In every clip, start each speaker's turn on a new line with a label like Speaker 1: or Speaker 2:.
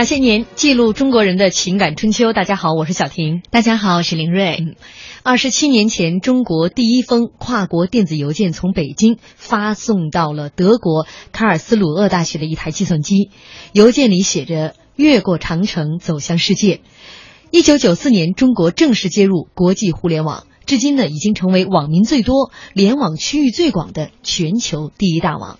Speaker 1: 那些年记录中国人的情感春秋。大家好，我是小婷。
Speaker 2: 大家好，我是林瑞。
Speaker 1: 二十七年前，中国第一封跨国电子邮件从北京发送到了德国卡尔斯鲁厄大学的一台计算机，邮件里写着“越过长城，走向世界”。一九九四年，中国正式接入国际互联网，至今呢，已经成为网民最多、联网区域最广的全球第一大网。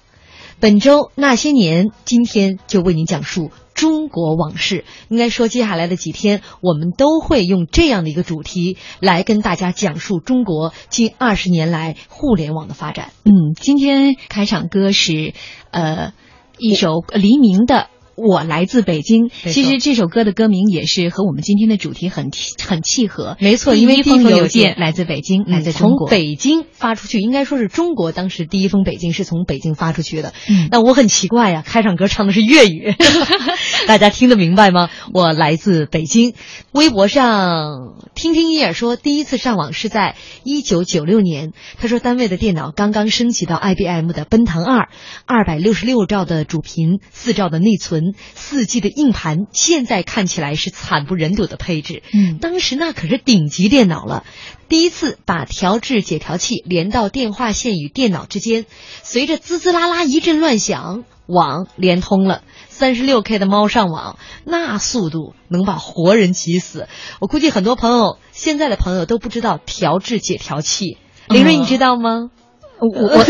Speaker 1: 本周那些年，今天就为您讲述。中国往事，应该说，接下来的几天，我们都会用这样的一个主题来跟大家讲述中国近二十年来互联网的发展。
Speaker 2: 嗯，今天开场歌是，呃，一首黎明的。我来自北京，其实这首歌的歌名也是和我们今天的主题很很契合。
Speaker 1: 没错，因为
Speaker 2: 第一封邮件来自北京，来自
Speaker 1: 从北京发出去，应该说是中国当时第一封北京是从北京发出去的。
Speaker 2: 嗯，
Speaker 1: 那我很奇怪呀，开场歌唱的是粤语，大家听得明白吗？我来自北京。微博上听听音乐说，第一次上网是在一九九六年。他说单位的电脑刚刚升级到 IBM 的奔腾二，二百六十六兆的主频，四兆的内存。四 G 的硬盘，现在看起来是惨不忍睹的配置。
Speaker 2: 嗯，
Speaker 1: 当时那可是顶级电脑了。第一次把调制解调器连到电话线与电脑之间，随着滋滋啦啦一阵乱响，网连通了。三十六 K 的猫上网，那速度能把活人急死。我估计很多朋友，现在的朋友都不知道调制解调器。林瑞，你知道吗？
Speaker 2: 我我，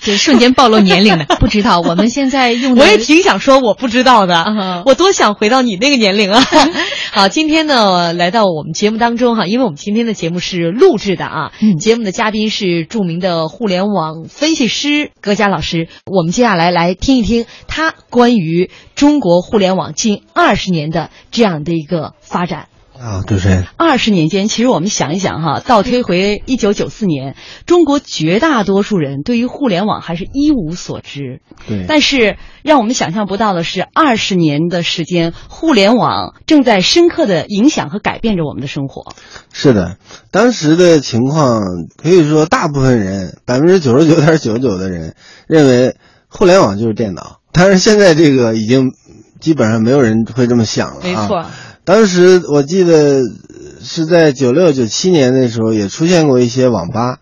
Speaker 2: 这 瞬间暴露年龄了，不知道。我们现在用，
Speaker 1: 我也挺想说我不知道的，我多想回到你那个年龄啊。好，今天呢来到我们节目当中哈，因为我们今天的节目是录制的啊，节目的嘉宾是著名的互联网分析师葛佳老师。我们接下来来听一听他关于中国互联网近二十年的这样的一个发展。
Speaker 3: 啊，主持人，
Speaker 1: 二十年间，其实我们想一想哈，倒推回一九九四年，中国绝大多数人对于互联网还是一无所知。
Speaker 3: 对。
Speaker 1: 但是让我们想象不到的是，二十年的时间，互联网正在深刻的影响和改变着我们的生活。
Speaker 3: 是的，当时的情况可以说，大部分人百分之九十九点九九的人认为互联网就是电脑。但是现在这个已经基本上没有人会这么想了。
Speaker 1: 没错。
Speaker 3: 当时我记得是在九六九七年那时候也出现过一些网吧，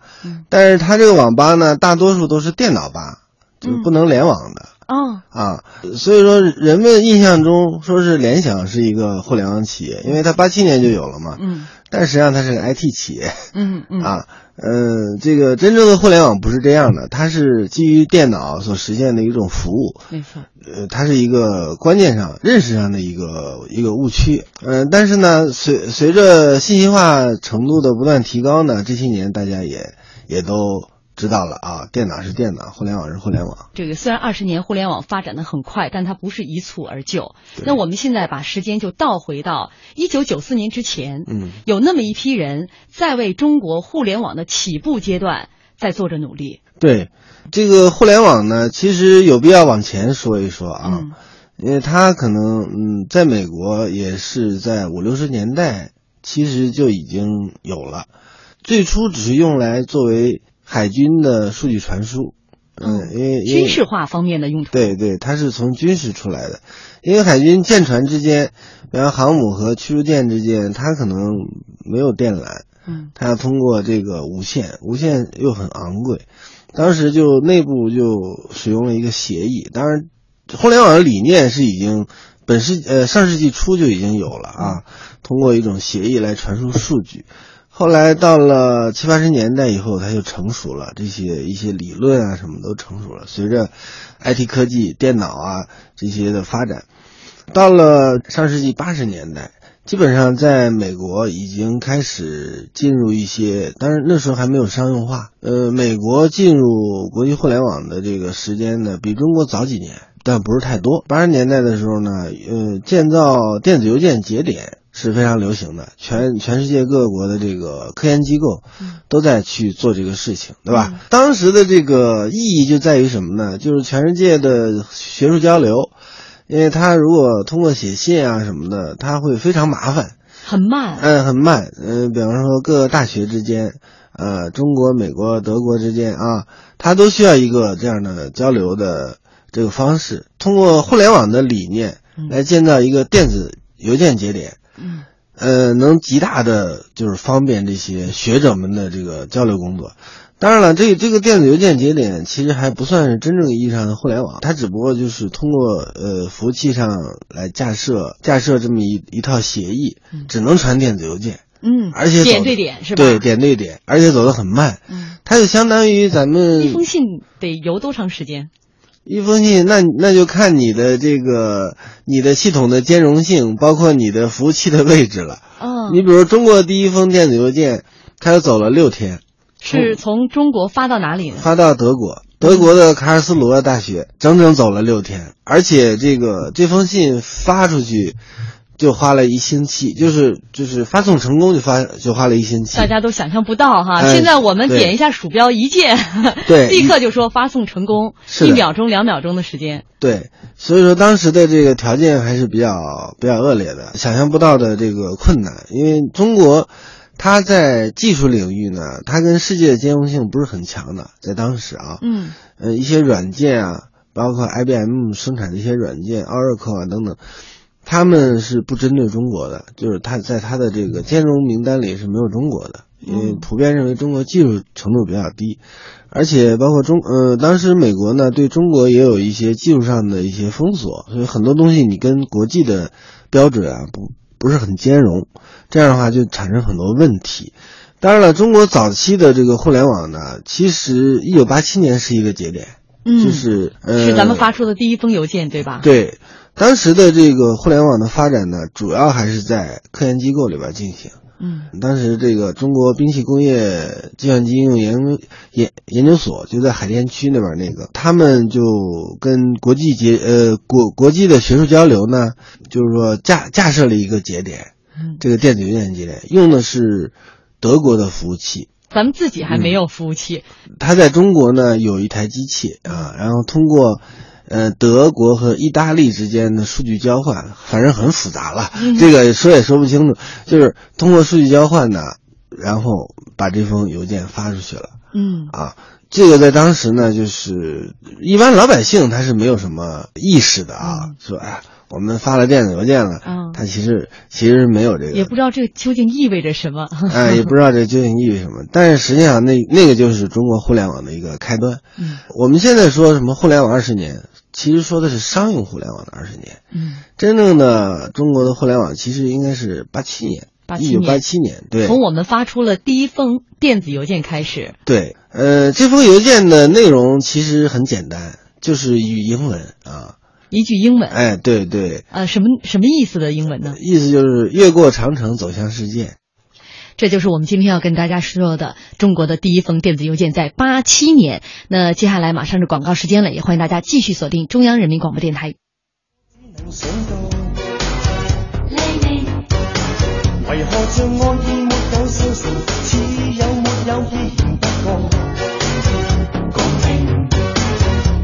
Speaker 3: 但是它这个网吧呢，大多数都是电脑吧，就是不能联网的。
Speaker 1: 哦
Speaker 3: 啊，所以说人们印象中说是联想是一个互联网企业，因为它八七年就有了嘛。
Speaker 1: 嗯。
Speaker 3: 但实际上它是个 IT 企业。
Speaker 1: 嗯嗯。
Speaker 3: 啊，嗯，这个真正的互联网不是这样的，它是基于电脑所实现的一种服务。
Speaker 1: 没错。
Speaker 3: 呃，它是一个观念上、认识上的一个一个误区。嗯，但是呢，随随着信息化程度的不断提高呢，这些年大家也也都。知道了啊，电脑是电脑，互联网是互联网。
Speaker 1: 这个虽然二十年互联网发展的很快，但它不是一蹴而就。那我们现在把时间就倒回到一九九四年之前，
Speaker 3: 嗯，
Speaker 1: 有那么一批人在为中国互联网的起步阶段在做着努力。
Speaker 3: 对，这个互联网呢，其实有必要往前说一说啊，因为它可能嗯，在美国也是在五六十年代其实就已经有了，最初只是用来作为。海军的数据传输，嗯，因为
Speaker 1: 军事化方面的用途，
Speaker 3: 对对，它是从军事出来的。因为海军舰船之间，比方航母和驱逐舰之间，它可能没有电缆，
Speaker 1: 嗯，
Speaker 3: 它要通过这个无线，无线又很昂贵，当时就内部就使用了一个协议。当然，互联网的理念是已经本世呃上世纪初就已经有了啊，通过一种协议来传输数据。后来到了七八十年代以后，它就成熟了，这些一些理论啊什么都成熟了。随着 IT 科技、电脑啊这些的发展，到了上世纪八十年代，基本上在美国已经开始进入一些，当然那时候还没有商用化。呃，美国进入国际互联网的这个时间呢，比中国早几年，但不是太多。八十年代的时候呢，呃，建造电子邮件节点。是非常流行的，全全世界各国的这个科研机构都在去做这个事情，对吧？当时的这个意义就在于什么呢？就是全世界的学术交流，因为它如果通过写信啊什么的，它会非常麻烦，
Speaker 1: 很慢，
Speaker 3: 嗯，很慢，嗯，比方说各个大学之间，呃，中国、美国、德国之间啊，它都需要一个这样的交流的这个方式，通过互联网的理念来建造一个电子邮件节点。
Speaker 1: 嗯，
Speaker 3: 呃，能极大的就是方便这些学者们的这个交流工作。当然了，这这个电子邮件节点其实还不算是真正意义上的互联网，它只不过就是通过呃服务器上来架设架设这么一一套协议，只能传电子邮件。
Speaker 1: 嗯，
Speaker 3: 而且
Speaker 1: 点对点是吧？
Speaker 3: 对，点对点，而且走得很慢。
Speaker 1: 嗯，
Speaker 3: 它就相当于咱们
Speaker 1: 一封信得邮多长时间？
Speaker 3: 一封信，那那就看你的这个你的系统的兼容性，包括你的服务器的位置了。
Speaker 1: 嗯，
Speaker 3: 你比如中国第一封电子邮件，它就走了六天，
Speaker 1: 是从中国发到哪里呢？
Speaker 3: 发到德国，德国的卡尔斯鲁厄大学，整整走了六天，而且这个这封信发出去。就花了一星期，就是就是发送成功就发就花了一星期，
Speaker 1: 大家都想象不到哈。现在我们点一下鼠标一键，
Speaker 3: 对，
Speaker 1: 立刻就说发送成功，一秒钟两秒钟的时间。
Speaker 3: 对，所以说当时的这个条件还是比较比较恶劣的，想象不到的这个困难。因为中国，它在技术领域呢，它跟世界的兼容性不是很强的，在当时啊，
Speaker 1: 嗯，
Speaker 3: 呃，一些软件啊，包括 IBM 生产的一些软件，Oracle 啊等等。他们是不针对中国的，就是他在他的这个兼容名单里是没有中国的，因为普遍认为中国技术程度比较低，而且包括中呃，当时美国呢对中国也有一些技术上的一些封锁，所以很多东西你跟国际的标准啊不不是很兼容，这样的话就产生很多问题。当然了，中国早期的这个互联网呢，其实一九八七年是一个节点，
Speaker 1: 嗯，
Speaker 3: 就是呃，
Speaker 1: 是咱们发出的第一封邮件，对吧？
Speaker 3: 对。当时的这个互联网的发展呢，主要还是在科研机构里边进行。
Speaker 1: 嗯，
Speaker 3: 当时这个中国兵器工业计算机应用研研研究所就在海淀区那边，那个他们就跟国际结呃国国际的学术交流呢，就是说架架设了一个节点，这个电子邮件节点用的是德国的服务器，
Speaker 1: 咱们自己还没有服务器。
Speaker 3: 他在中国呢有一台机器啊，然后通过。呃，德国和意大利之间的数据交换，反正很复杂了，这个说也说不清楚。就是通过数据交换呢，然后把这封邮件发出去了。
Speaker 1: 嗯，
Speaker 3: 啊，这个在当时呢，就是一般老百姓他是没有什么意识的啊，说哎，我们发了电子邮件了，他其实其实没有这个，
Speaker 1: 也不知道这究竟意味着什么。
Speaker 3: 哎，也不知道这究竟意味着什么。但是实际上，那那个就是中国互联网的一个开端。
Speaker 1: 嗯，
Speaker 3: 我们现在说什么互联网二十年。其实说的是商用互联网的二十年，
Speaker 1: 嗯，
Speaker 3: 真正的中国的互联网其实应该是八七年，
Speaker 1: 八
Speaker 3: 一九八七年，对，
Speaker 1: 从我们发出了第一封电子邮件开始。
Speaker 3: 对，呃，这封邮件的内容其实很简单，就是语英文啊。
Speaker 1: 一句英文。
Speaker 3: 哎，对对。
Speaker 1: 呃，什么什么意思的英文呢？
Speaker 3: 意思就是越过长城走向世界。
Speaker 1: 这就是我们今天要跟大家说的中国的第一封电子邮件，在八七年。那接下来马上是广告时间了，也欢迎大家继续锁定中央人民广播电台。为何像案件没有消息，似有没有依然不过？讲明，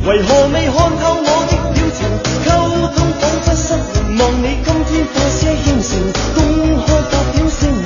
Speaker 1: 为何未看透我的表情？沟通仿佛失灵，望你今天多些应承，公开发表声明，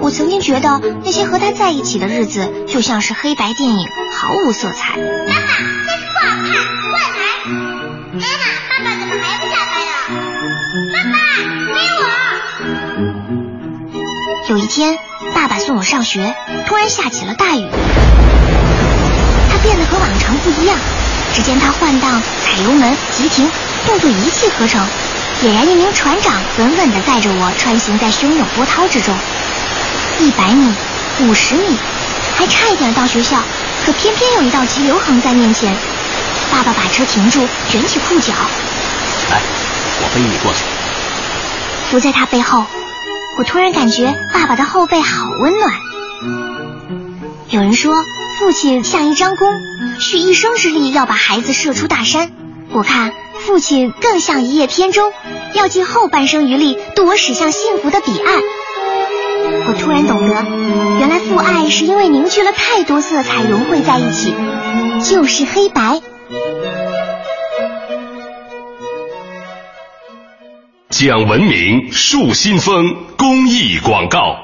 Speaker 4: 我曾经觉得那些和他在一起的日子就像是黑白电影，毫无色彩。妈
Speaker 5: 妈，这是不好看，快来！妈妈，爸爸怎么还不下班啊？爸爸，没
Speaker 4: 我。有一天，爸爸送我上学，突然下起了大雨，他变得和往常不一样。只见他换挡、踩油门、急停，动作一气呵成。俨然一名船长，稳稳地载着我穿行在汹涌波涛之中。一百米，五十米，还差一点到学校，可偏偏有一道急流横在面前。爸爸把车停住，卷起裤脚，
Speaker 6: 来，我背你过去。
Speaker 4: 伏在他背后，我突然感觉爸爸的后背好温暖。有人说，父亲像一张弓，蓄一生之力要把孩子射出大山。我看。父亲更像一叶扁舟，要尽后半生余力渡我驶向幸福的彼岸。我突然懂得，原来父爱是因为凝聚了太多色彩融汇在一起，就是黑白。
Speaker 7: 讲文明树新风公益广告。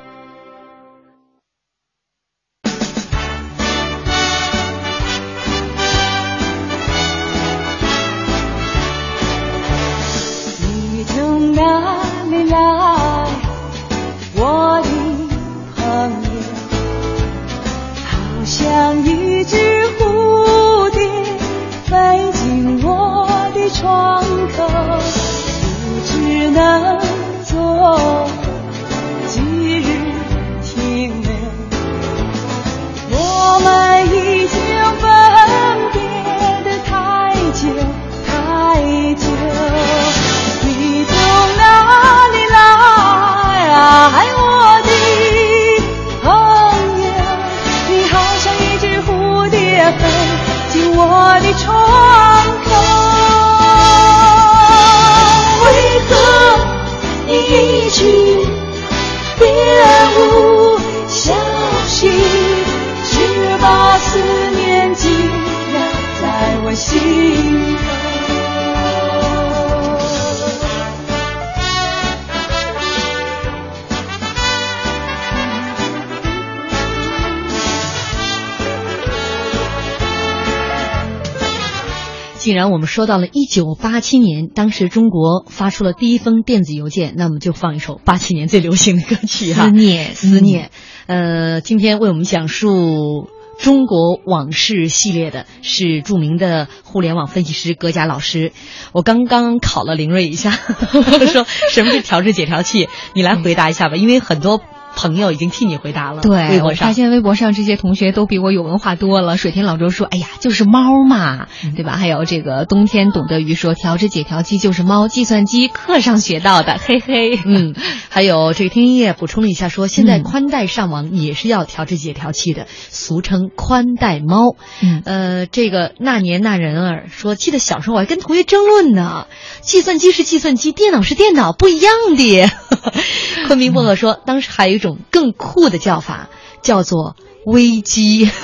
Speaker 1: 然我们说到了一九八七年，当时中国发出了第一封电子邮件，那么就放一首八七年最流行的歌曲哈，
Speaker 2: 思念，
Speaker 1: 思念。呃，今天为我们讲述中国往事系列的是著名的互联网分析师葛佳老师。我刚刚考了林睿一下，说什么是调制解调器，你来回答一下吧，因为很多。朋友已经替你回答了。
Speaker 2: 对，
Speaker 1: 微博上
Speaker 2: 我发现微博上这些同学都比我有文化多了。水天老周说：“哎呀，就是猫嘛，对吧？”还有这个冬天懂得鱼说：“调制解调器就是猫，计算机课上学到的，嘿 嘿。”
Speaker 1: 嗯，还有这个听音乐补充了一下说，现在宽带上网也是要调制解调器的，俗称宽带猫。
Speaker 2: 嗯
Speaker 1: 呃，这个那年那人儿说，记得小时候我还跟同学争论呢，计算机是计算机，电脑是电脑，不一样的。昆明薄荷说，当时还有一种更酷的叫法，叫做危机。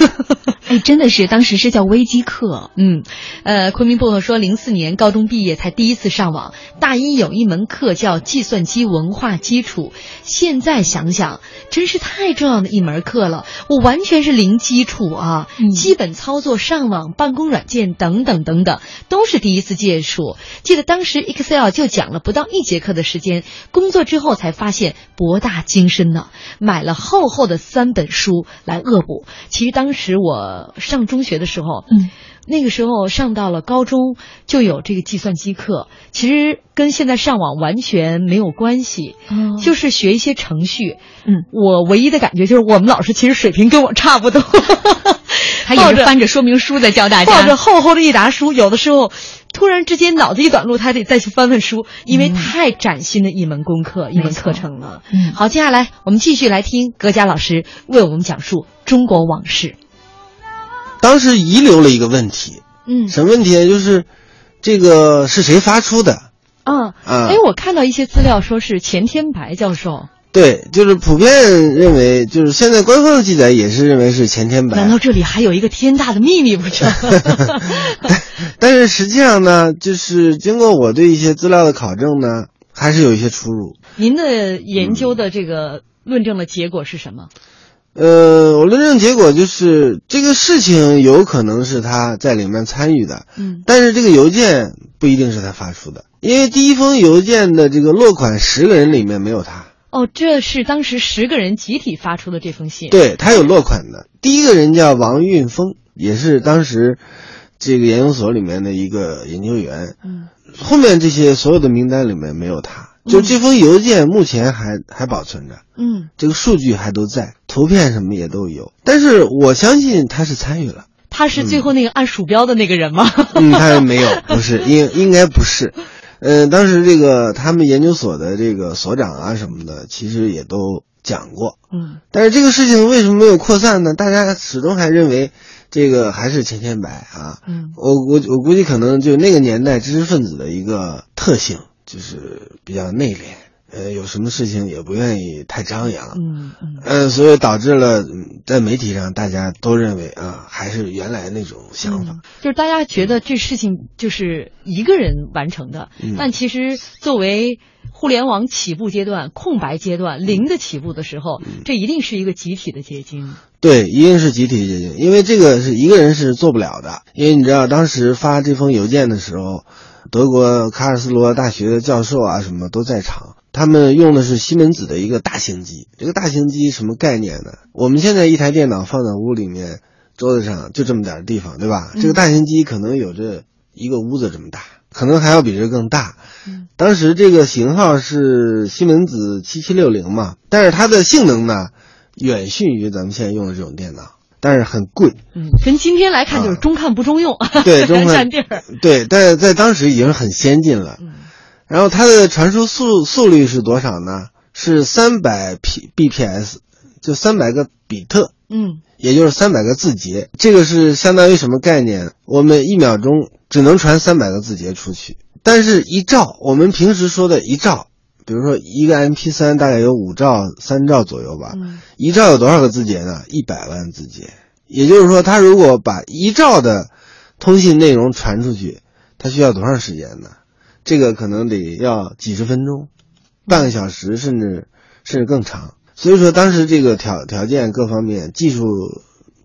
Speaker 2: 哎，真的是当时是叫危机课。
Speaker 1: 嗯，呃，昆明薄荷说，零四年高中毕业才第一次上网，大一有一门课叫计算机文化基础。现在想想，真是太重要的一门课了，我完全是零基础啊，
Speaker 2: 嗯
Speaker 1: 基本操作、上网、办公软件等等等等，都是第一次接触。记得当时 Excel 就讲了不到一节课的时间，工作之后才发现博大精深呢，买了厚厚的三本书来恶补。其实当时我上中学的时候，
Speaker 2: 嗯。
Speaker 1: 那个时候上到了高中就有这个计算机课，其实跟现在上网完全没有关系，
Speaker 2: 嗯
Speaker 1: 就是学一些程序。
Speaker 2: 嗯，
Speaker 1: 我唯一的感觉就是我们老师其实水平跟我差不多，
Speaker 2: 他也是翻着说明书在教大家，
Speaker 1: 抱着厚厚的一沓书，有的时候突然之间脑子一短路，他得再去翻翻书，因为太崭新的一门功课、一门课程了。
Speaker 2: 嗯。
Speaker 1: 好，接下来我们继续来听葛佳老师为我们讲述中国往事。
Speaker 3: 当时遗留了一个问题，
Speaker 1: 嗯
Speaker 3: 什么问题呢？就是这个是谁发出的？
Speaker 1: 啊，
Speaker 3: 啊
Speaker 1: 哎，我看到一些资料说是钱天白教授，
Speaker 3: 对，就是普遍认为，就是现在官方的记载也是认为是钱天白。
Speaker 1: 难道这里还有一个天大的秘密不成？
Speaker 3: 但是实际上呢，就是经过我对一些资料的考证呢，还是有一些出入。
Speaker 1: 您的研究的这个论证的结果是什么？
Speaker 3: 呃，我论证结果就是这个事情有可能是他在里面参与的，
Speaker 1: 嗯
Speaker 3: 但是这个邮件不一定是他发出的，因为第一封邮件的这个落款十个人里面没有他，
Speaker 1: 哦，这是当时十个人集体发出的这封信。，
Speaker 3: 对他有落款的。第一个人叫王运峰，也是当时这个研究所里面的一个研究员，
Speaker 1: 嗯
Speaker 3: 后面这些所有的名单里面没有他，就这封邮件目前还还保存着。
Speaker 1: 嗯，
Speaker 3: 这个数据还都在，图片什么也都有，但是我相信他是参与了。
Speaker 1: 他是最后那个按鼠标的那个人吗？
Speaker 3: 嗯，他没有，不是，应应该不是。呃，当时这个他们研究所的这个所长啊什么的，其实也都讲过。
Speaker 1: 嗯
Speaker 3: 但是这个事情为什么没有扩散呢？大家始终还认为这个还是钱天白啊。
Speaker 1: 嗯
Speaker 3: 我我我估计可能就那个年代知识分子的一个特性，就是比较内敛，呃，有什么事情也不愿意太张扬。
Speaker 1: 嗯嗯
Speaker 3: 呃，所以导致了嗯在媒体上大家都认为啊，还是原来那种想法。
Speaker 1: 嗯，就是大家觉得这事情就是一个人完成的，
Speaker 3: 嗯
Speaker 1: 但其实作为互联网起步阶段、空白阶段、零的起步的时候，
Speaker 3: 嗯
Speaker 1: 这一定是一个集体的结晶。
Speaker 3: 对，一定是集体结晶，因为这个是一个人是做不了的。因为你知道，当时发这封邮件的时候，德国卡尔斯罗大学的教授啊什么都在场，他们用的是西门子的一个大型机。这个大型机什么概念呢？我们现在一台电脑放在屋里面，桌子上就这么点地方，对吧？这个大型机可能有着一个屋子这么大，可能还要比这更大。
Speaker 1: 嗯
Speaker 3: 当时这个型号是西门子七七六零嘛，但是它的性能呢，远逊于咱们现在用的这种电脑，但是很贵。
Speaker 1: 嗯，跟今天来看就是中看不中用，
Speaker 3: 啊 对中看
Speaker 1: 占地儿。
Speaker 3: 对，但是在当时已经很先进了。
Speaker 1: 嗯
Speaker 3: 然后它的传输速速率是多少呢？是三百 P bps，就三百个比特，
Speaker 1: 嗯
Speaker 3: 也就是三百个字节。这个是相当于什么概念？我们一秒钟只能传三百个字节出去，但是一兆，我们平时说的一兆，比如说一个 MP 3大概有五兆、三兆左右吧。
Speaker 1: 嗯
Speaker 3: 一兆有多少个字节呢？一百万字节。也就是说，他如果把一兆的通信内容传出去，他需要多长时间呢？这个可能得要几十分钟，半个小时，甚至甚至更长。所以说，当时这个条条件各方面技术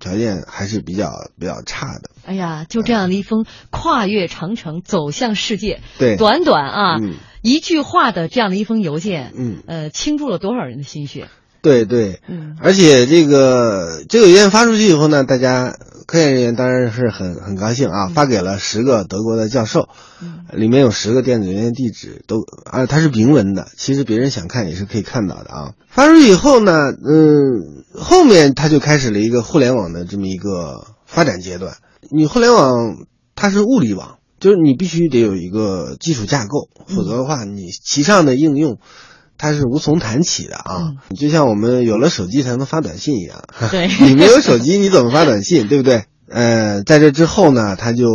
Speaker 3: 条件还是比较比较差的。
Speaker 1: 哎呀，就这样的一封跨越长城走向世界，
Speaker 3: 对
Speaker 1: 短短啊、
Speaker 3: 嗯
Speaker 1: 一句话的这样的一封邮件，
Speaker 3: 嗯，
Speaker 1: 呃，倾注了多少人的心血？
Speaker 3: 对对，
Speaker 1: 嗯
Speaker 3: 而且这个这个邮件发出去以后呢，大家科研人员当然是很很高兴啊，发给了十个德国的教授，
Speaker 1: 嗯
Speaker 3: 里面有十个电子邮件地址，都啊它是明文的，其实别人想看也是可以看到的啊。发出去以后呢，嗯，后面它就开始了一个互联网的这么一个发展阶段。你互联网它是物理网，就是你必须得有一个基础架构，否则的话，你其上的应用。它是无从谈起的啊，就像我们有了手机才能发短信一样。
Speaker 1: 对
Speaker 3: 你没有手机，你怎么发短信，对不对？呃，在这之后呢，它就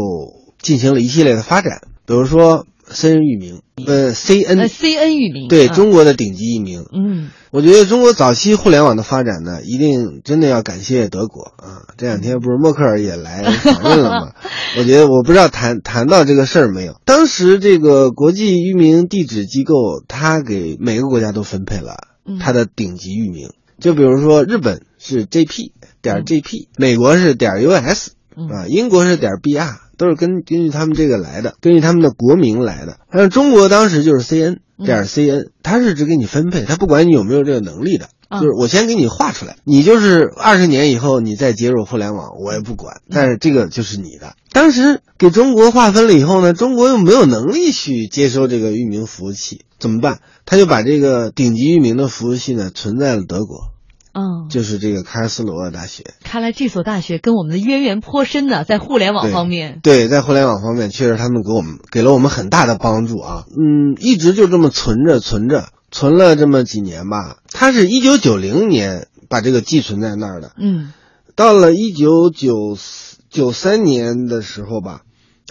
Speaker 3: 进行了一系列的发展，比如说 CN 域名，呃，CN
Speaker 1: 呃 CN 域名，
Speaker 3: 对、
Speaker 1: 啊
Speaker 3: 中国的顶级域名。
Speaker 1: 嗯
Speaker 3: 我觉得中国早期互联网的发展呢，一定真的要感谢德国啊。这两天不是默克尔也来访问了吗？我觉得我不知道谈谈到这个事儿没有。当时这个国际域名地址机构，它给每个国家都分配了
Speaker 1: 嗯
Speaker 3: 它的顶级域名，就比如说日本是 JP 点 JP，、美国是点 US
Speaker 1: 嗯
Speaker 3: 啊，英国是点 BR，都是根根据他们这个来的，根据他们的国名来的。但是中国当时就是 CN 点 CN，它是只给你分配，它不管你有没有这个能力的。
Speaker 1: 啊
Speaker 3: 就是我先给你画出来，你就是二十年以后你再接入互联网，我也不管，但是这个就是你的。当时给中国划分了以后呢，中国又没有能力去接收这个域名服务器，怎么办？他就把这个顶级域名的服务器呢存在了德国，
Speaker 1: 嗯，
Speaker 3: 就是这个卡尔斯鲁厄大学。
Speaker 1: 看来这所大学跟我们的渊源颇深呢，在互联网方面。
Speaker 3: 对，在互联网方面，确实他们给我们给了我们很大的帮助啊。嗯，一直就这么存着存着，存了这么几年吧。他是一九九零年把这个寄存在那儿的，
Speaker 1: 嗯
Speaker 3: 到了一九九九三年的时候吧，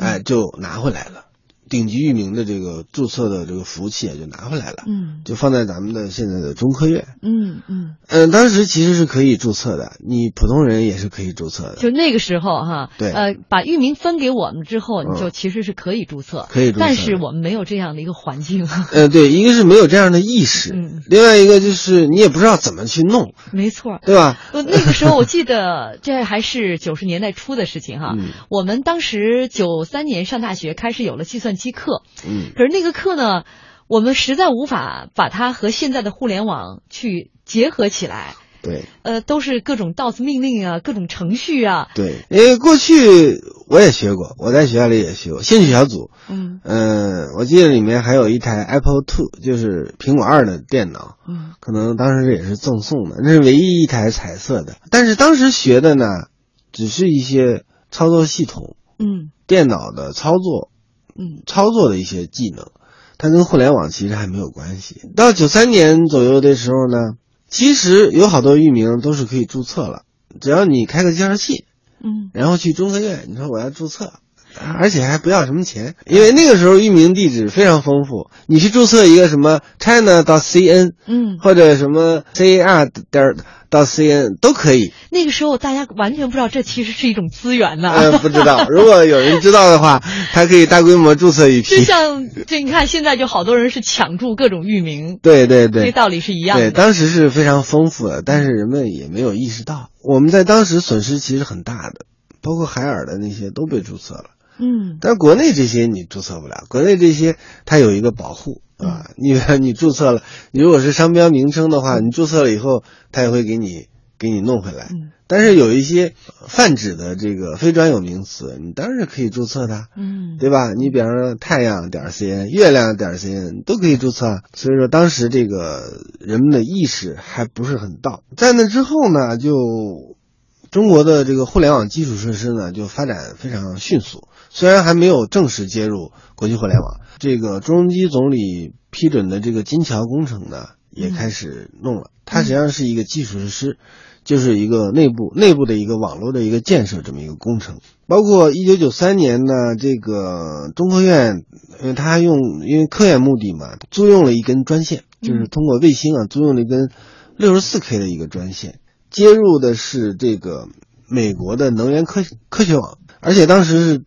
Speaker 3: 哎，就拿回来了。顶级域名的这个注册的这个服务器啊，就拿回来了，
Speaker 1: 嗯
Speaker 3: 就放在咱们的现在的中科院。
Speaker 1: 嗯嗯，
Speaker 3: 嗯，当时其实是可以注册的，你普通人也是可以注册的，
Speaker 1: 就那个时候哈，
Speaker 3: 对
Speaker 1: 呃，把域名分给我们之后，
Speaker 3: 嗯
Speaker 1: 你就其实是可以注册，
Speaker 3: 可以注册
Speaker 1: 但是我们没有这样的一个环境。
Speaker 3: 呃，对，一个是没有这样的意识，
Speaker 1: 嗯
Speaker 3: 另外一个就是你也不知道怎么去弄，
Speaker 1: 没错，
Speaker 3: 对吧？
Speaker 1: 呃，那个时候我记得这还是九十年代初的事情哈。
Speaker 3: 嗯
Speaker 1: 我们当时九三年上大学，开始有了计算机课，
Speaker 3: 嗯，
Speaker 1: 可是那个课呢，我们实在无法把它和现在的互联网去结合起来。
Speaker 3: 对
Speaker 1: 呃，都是各种 DOS 命令啊，各种程序啊。
Speaker 3: 对，因为过去我也学过，我在学校里也学过兴趣小组，
Speaker 1: 嗯
Speaker 3: 嗯、我记得里面还有一台 Apple Two，就是苹果二的电脑，
Speaker 1: 嗯
Speaker 3: 可能当时也是赠送的，那是唯一一台彩色的。但是当时学的呢，只是一些操作系统、
Speaker 1: 嗯
Speaker 3: 电脑的操作、
Speaker 1: 嗯
Speaker 3: 操作的一些技能，它跟互联网其实还没有关系。到九三年左右的时候呢，其实有好多域名都是可以注册了，只要你开个介绍信，
Speaker 1: 嗯
Speaker 3: 然后去中科院，你说我要注册，而且还不要什么钱，因为那个时候域名地址非常丰富，你去注册一个什么 China 到 CN
Speaker 1: 嗯，
Speaker 3: 或者什么 CAR 点到 CN 都可以。
Speaker 1: 那个时候大家完全不知道这其实是一种资源呢。
Speaker 3: 呃，不知道，如果有人知道的话，他可以大规模注册一批
Speaker 1: 就。像这你看，现在就好多人是抢注各种域名，
Speaker 3: 对对对，
Speaker 1: 这道理是一样的
Speaker 3: 对，
Speaker 1: 的。
Speaker 3: 当时是非常丰富的，但是人们也没有意识到，我们在当时损失其实很大的，包括海尔的那些都被注册了。
Speaker 1: 嗯
Speaker 3: 但是国内这些你注册不了，国内这些它有一个保护啊，你你注册了，你如果是商标名称的话，你注册了以后，它也会给你给你弄回来。
Speaker 1: 嗯
Speaker 3: 但是有一些泛指的这个非专有名词，你当然是可以注册的。
Speaker 1: 嗯
Speaker 3: 对吧？你比方说太阳点 cn、月亮点 cn 都可以注册，所以说当时这个人们的意识还不是很到。在那之后呢，就中国的这个互联网基础设施呢就发展非常迅速，虽然还没有正式接入国际互联网，这个朱镕基总理批准的这个金桥工程呢也开始弄了，它实际上是一个基础设施。就是一个内部内部的一个网络的一个建设这么一个工程，包括一九九三年呢，这个中科院，因为它用因为科研目的嘛，租用了一根专线，就是通过卫星啊租用了一根六十四 K 的一个专线，接入的是这个美国的能源科科学网，而且当时是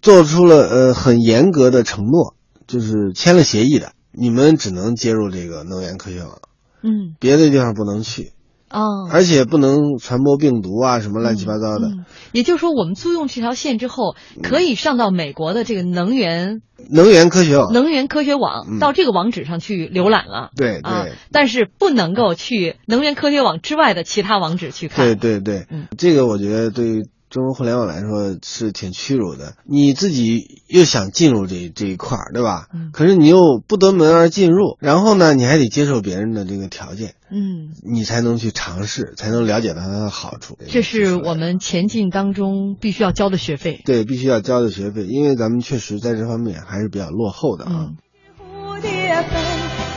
Speaker 3: 做出了呃很严格的承诺，就是签了协议的，你们只能接入这个能源科学网，
Speaker 1: 嗯
Speaker 3: 别的地方不能去。
Speaker 1: 哦。
Speaker 3: 而且不能传播病毒啊，什么乱七八糟的。
Speaker 1: 嗯，也就是说，我们租用这条线之后，可以上到美国的这个能源
Speaker 3: 能源科学网，
Speaker 1: 能源科学网，
Speaker 3: 嗯
Speaker 1: 到这个网址上去浏览了。
Speaker 3: 对
Speaker 1: 啊
Speaker 3: 对，
Speaker 1: 但是不能够去能源科学网之外的其他网址去看。
Speaker 3: 对对对
Speaker 1: 嗯，
Speaker 3: 这个我觉得对中国互联网来说是挺屈辱的。你自己又想进入这这一块儿，对吧？
Speaker 1: 嗯
Speaker 3: 可是你又不得门而进入，然后呢，你还得接受别人的这个条件，
Speaker 1: 嗯，
Speaker 3: 你才能去尝试，才能了解到它的好处。
Speaker 1: 这是我们前进当中必须要交的学费。
Speaker 3: 对必须要交的学费，因为咱们确实在这方面还是比较落后的啊。
Speaker 1: 嗯。
Speaker 8: 蝴蝶飞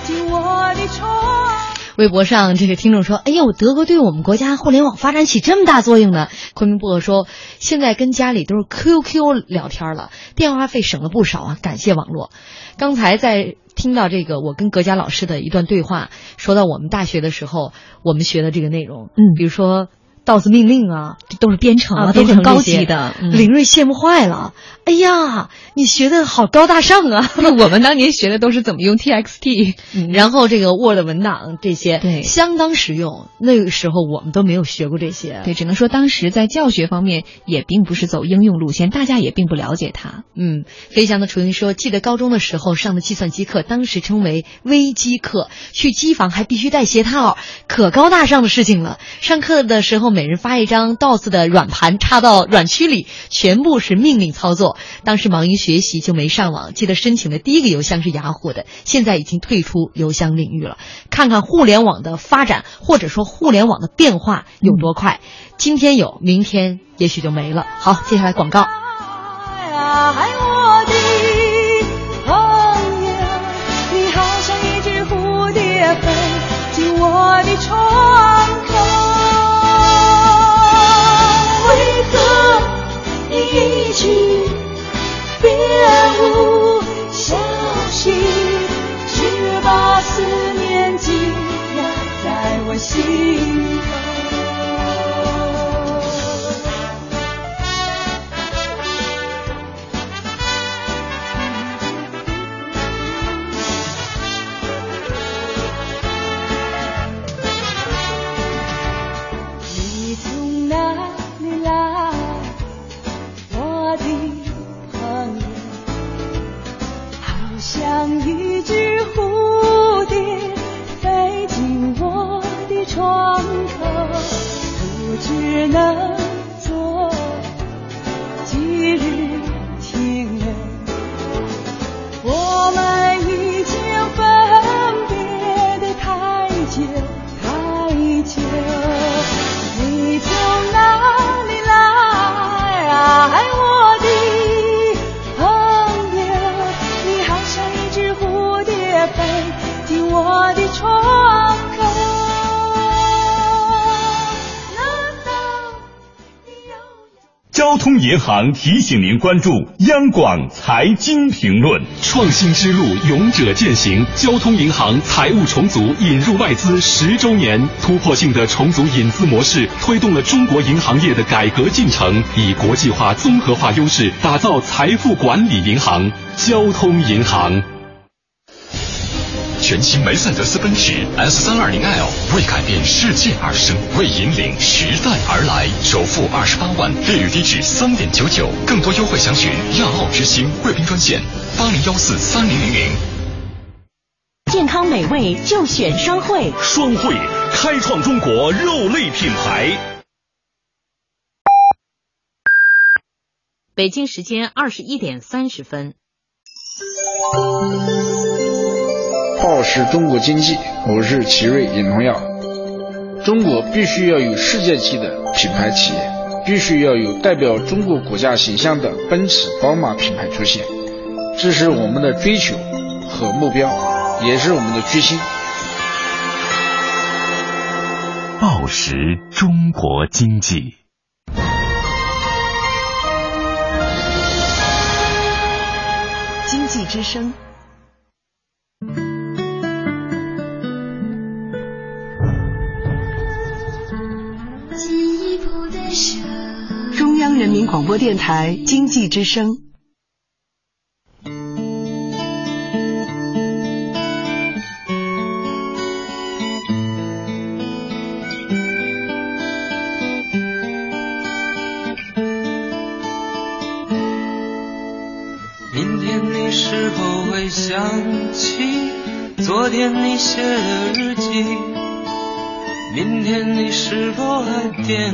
Speaker 8: 进我的窗。
Speaker 1: 微博上这个听众说：“哎呦，德国对我们国家互联网发展起这么大作用呢。”昆明薄荷说：“现在跟家里都是 QQ 聊天了，电话费省了不少啊，感谢网络。”刚才在听到这个我跟葛佳老师的一段对话，说到我们大学的时候我们学的这个内容，
Speaker 2: 嗯
Speaker 1: 比如说。道字命令啊，
Speaker 2: 这都是编程
Speaker 1: 啊，
Speaker 2: 都很高级的。嗯
Speaker 1: 林睿羡慕坏了，哎呀，你学的好高大上啊！
Speaker 2: 那 我们当年学的都是怎么用 TXT，
Speaker 1: 然后这个 Word 文档这些，
Speaker 2: 对，
Speaker 1: 相当实用。那个时候我们都没有学过这些，
Speaker 2: 对，只能说当时在教学方面也并不是走应用路线，大家也并不了解它。
Speaker 1: 嗯，飞翔的雏鹰说，记得高中的时候上的计算机课，当时称为微机课，去机房还必须带鞋套，可高大上的事情了。上课的时候，每人发一张 DOS 的软盘插到软驱里，全部是命令操作。当时忙于学习就没上网，记得申请的第一个邮箱是雅虎的，现在已经退出邮箱领域了。看看互联网的发展，或者说互联网的变化有多快，今天有，明天也许就没了。好，接下来广告。
Speaker 8: 心疼。只能
Speaker 7: 银行提醒您关注央广财经评论。
Speaker 9: 创新之路，勇者践行。交通银行财务重组引入外资十周年，突破性的重组引资模式，推动了中国银行业的改革进程，以国际化、综合化优势打造财富管理银行。交通银行。
Speaker 10: 全新梅赛德斯奔驰 S 三二零 L 为改变世界而生，为引领时代而来。首付二十八万，利率低至三点九九，更多优惠详询亚奥之星贵宾专线八零幺四三零零零。
Speaker 11: 健康美味就选双汇，
Speaker 7: 双汇开创中国肉类品牌。
Speaker 12: 北京时间二十一点三十分。
Speaker 13: 报时中国经济，我是奇瑞尹同耀。中国必须要有世界级的品牌企业，必须要有代表中国国家形象的奔驰、宝马品牌出现，这是我们的追求和目标，也是我们的决心。
Speaker 14: 暴食中国经济。
Speaker 15: 经济之声。中央人民广播电台经济之声。
Speaker 16: 明天你是否会想起昨天你写的日记？明天你是否还惦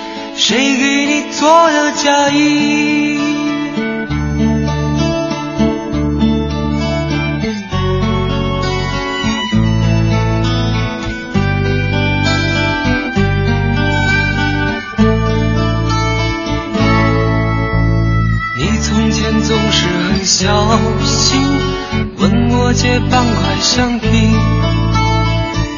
Speaker 16: 谁给你做的嫁衣？你从前总是很小心，问我借半块橡皮。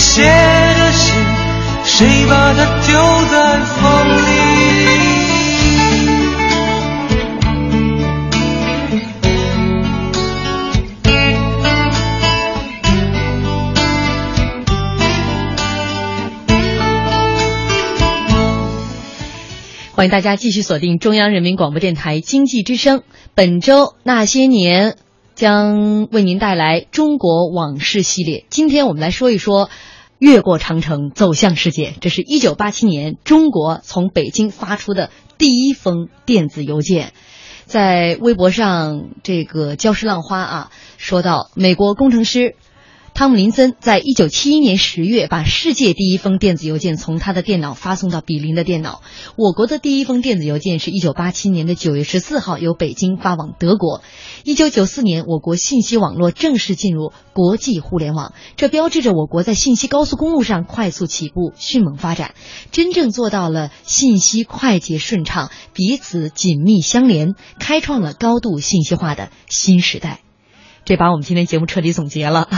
Speaker 16: 写的信？谁把它丢在风里？
Speaker 1: 欢迎大家继续锁定中央人民广播电台经济之声。本周那些年将为您带来中国往事系列。今天我们来说一说越过长城走向世界。这是一九八七年中国从北京发出的第一封电子邮件。在微博上，这个礁石浪花啊说到，美国工程师。汤姆林森在一九七一年十月把世界第一封电子邮件从他的电脑发送到比邻的电脑。我国的第一封电子邮件是一九八七年的九月十四号由北京发往德国。一九九四年，我国信息网络正式进入国际互联网，这标志着我国在信息高速公路上快速起步、迅猛发展，真正做到了信息快捷顺畅、彼此紧密相连，开创了高度信息化的新时代。这把我们今天节目彻底总结了。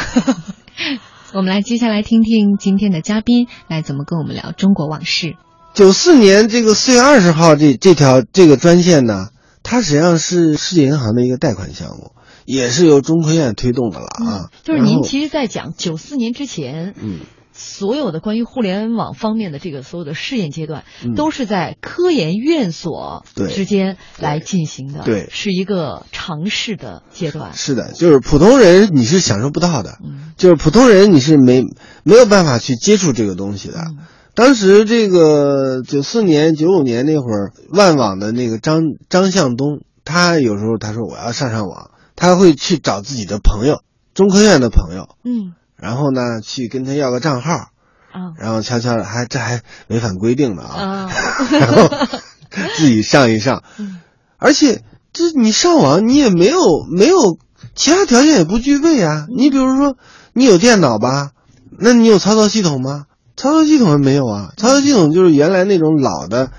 Speaker 2: 我们来接下来听听今天的嘉宾来怎么跟我们聊中国往事。
Speaker 3: 九四年这个四月二十号这这条这个专线呢，它实际上是世界银行的一个贷款项目，也是由中科院推动的了啊。
Speaker 1: 就是您其实，在讲九四年之前，
Speaker 3: 嗯。
Speaker 1: 所有的关于互联网方面的这个所有的试验阶段，
Speaker 3: 嗯、
Speaker 1: 都是在科研院所之间来进行的，
Speaker 3: 对，
Speaker 1: 是一个尝试的阶段。
Speaker 3: 是的，就是普通人你是享受不到的，
Speaker 1: 嗯、
Speaker 3: 就是普通人你是没没有办法去接触这个东西的。
Speaker 1: 嗯、
Speaker 3: 当时这个九四年、九五年那会儿，万网的那个张张向东，他有时候他说我要上上网，他会去找自己的朋友，中科院的朋友，
Speaker 1: 嗯。
Speaker 3: 然后呢，去跟他要个账号，
Speaker 1: 啊，
Speaker 3: 然后悄悄的，还这还违反规定呢
Speaker 1: 啊，
Speaker 3: 然后自己上一上，
Speaker 1: 嗯、
Speaker 3: 而且这你上网你也没有没有其他条件也不具备啊。你比如说你有电脑吧，那你有操作系统吗？操作系统没有啊，操作系统就是原来那种老的，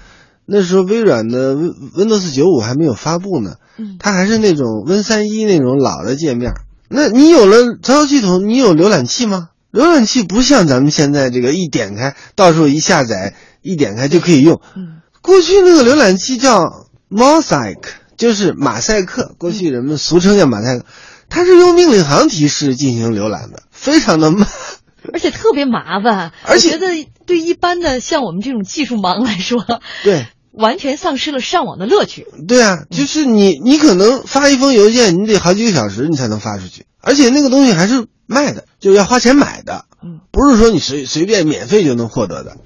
Speaker 3: 那时候微软的 Windows 九五还没有发布呢，
Speaker 1: 嗯，
Speaker 3: 它还是那种 Win 三一那种老的界面。那你有了操作系统，你有浏览器吗？浏览器不像咱们现在这个一点开，到时候一下载，一点开就可以用。
Speaker 1: 嗯，
Speaker 3: 过去那个浏览器叫 Mosaic，就是马赛克，过去人们俗称叫马赛克，它是用命令行提示进行浏览的，非常的慢，
Speaker 1: 而且特别麻烦。
Speaker 3: 而且
Speaker 1: 觉得对一般的像我们这种技术盲来说，
Speaker 3: 对。
Speaker 1: 完全丧失了上网的乐趣。
Speaker 3: 对啊，就是你，你可能发一封邮件，你得好几个小时你才能发出去，而且那个东西还是卖的，就要花钱买的，
Speaker 1: 嗯，
Speaker 3: 不是说你随随便免费就能获得的。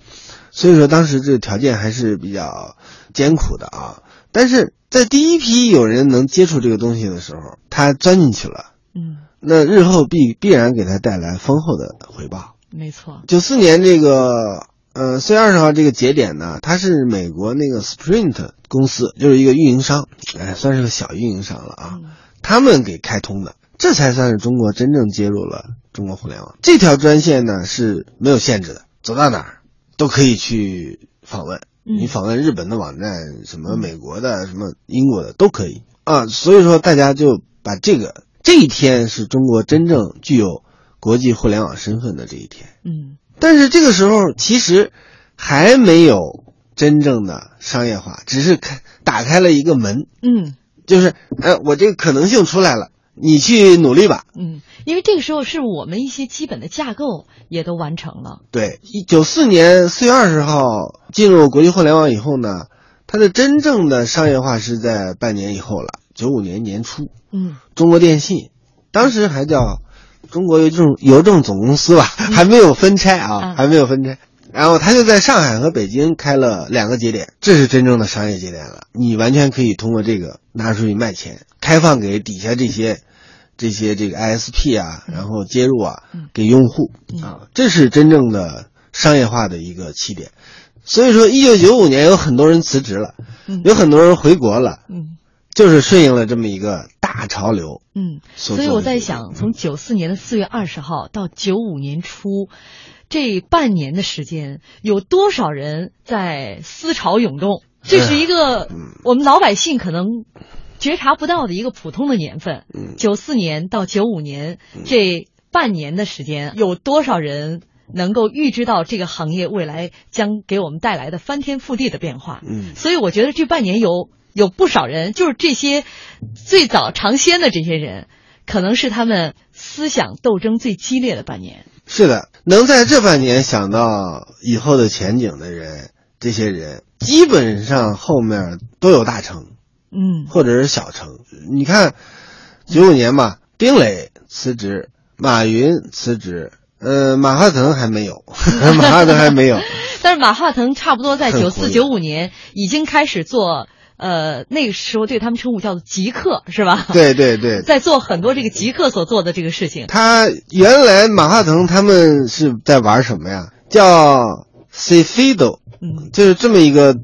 Speaker 3: 所以说当时这个条件还是比较艰苦的啊。但是在第一批有人能接触这个东西的时候，他钻进去了，
Speaker 1: 嗯，
Speaker 3: 那日后必必然给他带来丰厚的回报。
Speaker 1: 没错，
Speaker 3: 九四年这个。呃，四月二十号这个节点呢，它是美国那个 Sprint 公司，就是一个运营商，哎，算是个小运营商了啊。
Speaker 1: 嗯、
Speaker 3: 他们给开通的，这才算是中国真正接入了中国互联网。这条专线呢是没有限制的，走到哪儿都可以去访问。
Speaker 1: 嗯
Speaker 3: 你访问日本的网站，什么美国的、什么英国的都可以啊。所以说，大家就把这个这一天是中国真正具有国际互联网身份的这一天。
Speaker 1: 嗯
Speaker 3: 但是这个时候其实还没有真正的商业化，只是开打开了一个门，
Speaker 1: 嗯
Speaker 3: 就是呃，我这个可能性出来了，你去努力吧。
Speaker 1: 嗯，因为这个时候是我们一些基本的架构也都完成了。
Speaker 3: 对，一九四年四月二十号进入国际互联网以后呢，它的真正的商业化是在半年以后了，九五年年初，
Speaker 1: 嗯
Speaker 3: 中国电信，当时还叫中国邮政邮政总公司吧，还没有分拆啊，还没有分拆。然后他就在上海和北京开了两个节点，这是真正的商业节点了。你完全可以通过这个拿出去卖钱，开放给底下这些这些这个 ISP 啊，然后接入啊，给用户啊，这是真正的商业化的一个起点。所以说，一九九五年有很多人辞职了，有很多人回国了，
Speaker 1: 嗯
Speaker 3: 就是顺应了这么一个大潮流。
Speaker 1: 嗯，
Speaker 3: 所
Speaker 1: 所以我在想，从九四年的四月二十号到九五年初，这半年的时间，有多少人在思潮涌动？这是一个
Speaker 3: 嗯
Speaker 1: 我们老百姓可能觉察不到的一个普通的年份。
Speaker 3: 嗯
Speaker 1: 九四年到九五年这半年的时间，有多少人能够预知到这个行业未来将给我们带来的翻天覆地的变化？
Speaker 3: 嗯
Speaker 1: 所以我觉得这半年有有不少人，就是这些最早尝鲜的这些人，可能是他们思想斗争最激烈的半年。
Speaker 3: 是的，能在这半年想到以后的前景的人，这些人基本上后面都有大成，
Speaker 1: 嗯
Speaker 3: 或者是小成。你看，九五年吧，丁磊辞职，马云辞职，呃，马化腾还没有，马化腾还没有。
Speaker 1: 但是马化腾差不多在九四九五年已经开始做，呃，那个时候对他们称呼叫做极客，是吧？
Speaker 3: 对对对，
Speaker 1: 在做很多这个极客所做的这个事情。
Speaker 3: 他原来马化腾他们是在玩什么呀？叫 Cfido，
Speaker 1: 嗯，
Speaker 3: 就是这么一个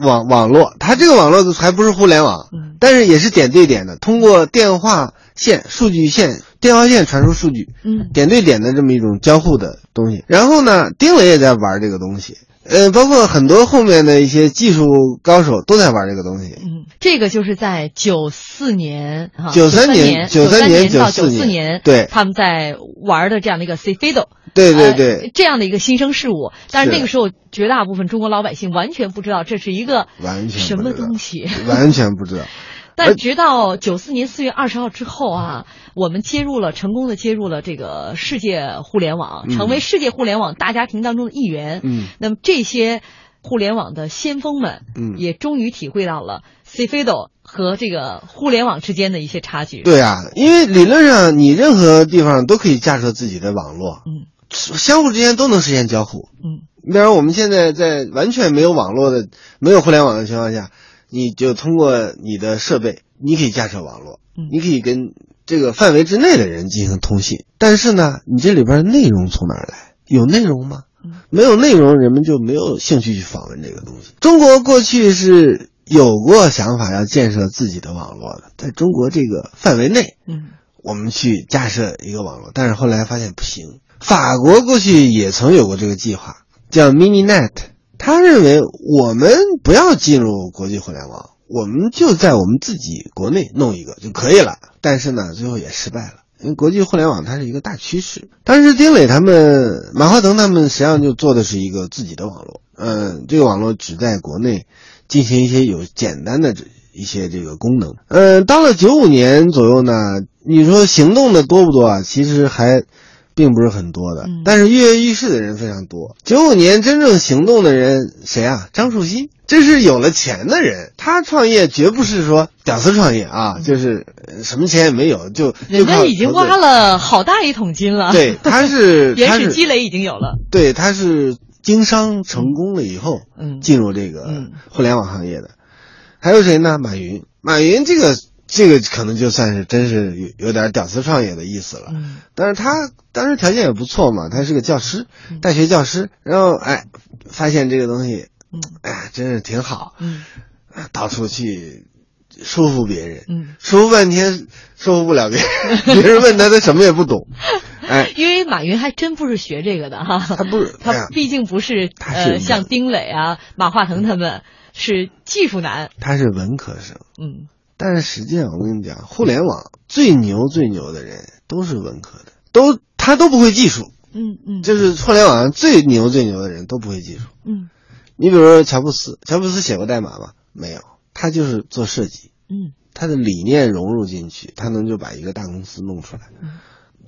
Speaker 3: 网网络。它这个网络还不是互联网，
Speaker 1: 嗯
Speaker 3: 但是也是点对点的，通过电话线、数据线、电话线传输数据，
Speaker 1: 嗯
Speaker 3: 点对点的这么一种交互的东西。然后呢，丁磊也在玩这个东西，呃，包括很多后面的一些技术高手都在玩这个东西。
Speaker 1: 嗯，这个就是在九四年啊
Speaker 3: ，93
Speaker 1: 年
Speaker 3: 年
Speaker 1: 九
Speaker 3: 93年
Speaker 1: 到九四
Speaker 3: 年对
Speaker 1: 他们在玩的这样的一个 Cfido。
Speaker 3: 对对
Speaker 1: 呃
Speaker 3: 对，
Speaker 1: 这样的一个新生事物，但是
Speaker 3: 是
Speaker 1: 那个时候绝大部分中国老百姓完全不知道这是一个
Speaker 3: 完全
Speaker 1: 什么东西。
Speaker 3: 完全不知道。
Speaker 1: 但直到九四年四月二十号之后啊，我们接入了成功的接入了这个世界互联网，
Speaker 3: 嗯
Speaker 1: 成为世界互联网大家庭当中的一员。
Speaker 3: 嗯
Speaker 1: 那么这些互联网的先锋们，
Speaker 3: 嗯
Speaker 1: 也终于体会到了 Cfido 和这个互联网之间的一些差距。
Speaker 3: 对啊，因为理论上你任何地方都可以架设自己的网络，
Speaker 1: 嗯，
Speaker 3: 相互之间都能实现交互，
Speaker 1: 嗯。
Speaker 3: 比方我们现在在完全没有网络的、没有互联网的情况下，你就通过你的设备，你可以架设网络，
Speaker 1: 嗯
Speaker 3: 你可以跟这个范围之内的人进行通信。但是呢，你这里边内容从哪儿来？有内容吗？没有内容，人们就没有兴趣去访问这个东西。中国过去是有过想法要建设自己的网络的，在中国这个范围内，
Speaker 1: 嗯，
Speaker 3: 我们去架设一个网络，但是后来发现不行。法国过去也曾有过这个计划，叫 MiniNet。他认为我们不要进入国际互联网，我们就在我们自己国内弄一个就可以了。但是呢，最后也失败了，因为国际互联网它是一个大趋势。当时丁磊他们、马化腾他们实际上就做的是一个自己的网络，嗯，这个网络只在国内进行一些有简单的这一些这个功能。嗯，到了九五年左右呢，你说行动的多不多啊？其实还。并不是很多的，但是跃跃欲试的人非常多。九五年真正行动的人谁啊？张树新，这是有了钱的人。他创业绝不是说屌丝创业啊，就是呃什么钱也没有，就
Speaker 1: 人家已经挖了好大一桶金了。
Speaker 3: 对，他是
Speaker 1: 原始积累已经有了。
Speaker 3: 对，他是经商成功了以后，
Speaker 1: 嗯，
Speaker 3: 进入这个互联网行业的。还有谁呢？马云，马云这个。这个可能就算是真是有有点屌丝创业的意思了，
Speaker 1: 嗯，
Speaker 3: 但是他当时条件也不错嘛，他是个教师，大学教师，然后哎，发现这个东西，
Speaker 1: 嗯，
Speaker 3: 哎，真是挺好，
Speaker 1: 嗯，
Speaker 3: 到处去说服别人，
Speaker 1: 嗯，
Speaker 3: 说服半天说服不了别人，别人问他他什么也不懂，哎，
Speaker 1: 因为马云还真不是学这个的哈，
Speaker 3: 他不是，
Speaker 1: 他毕竟不是呃像丁磊啊、马化腾他们是技术男，
Speaker 3: 他是文科生，
Speaker 1: 嗯，
Speaker 3: 但是实际上我跟你讲，互联网最牛最牛的人都是文科的，都他都不会技术，
Speaker 1: 嗯嗯，
Speaker 3: 就是互联网上最牛最牛的人都不会技术，
Speaker 1: 嗯，
Speaker 3: 你比如说乔布斯，乔布斯写过代码吗？没有，他就是做设计，
Speaker 1: 嗯，
Speaker 3: 他的理念融入进去，他能就把一个大公司弄出来。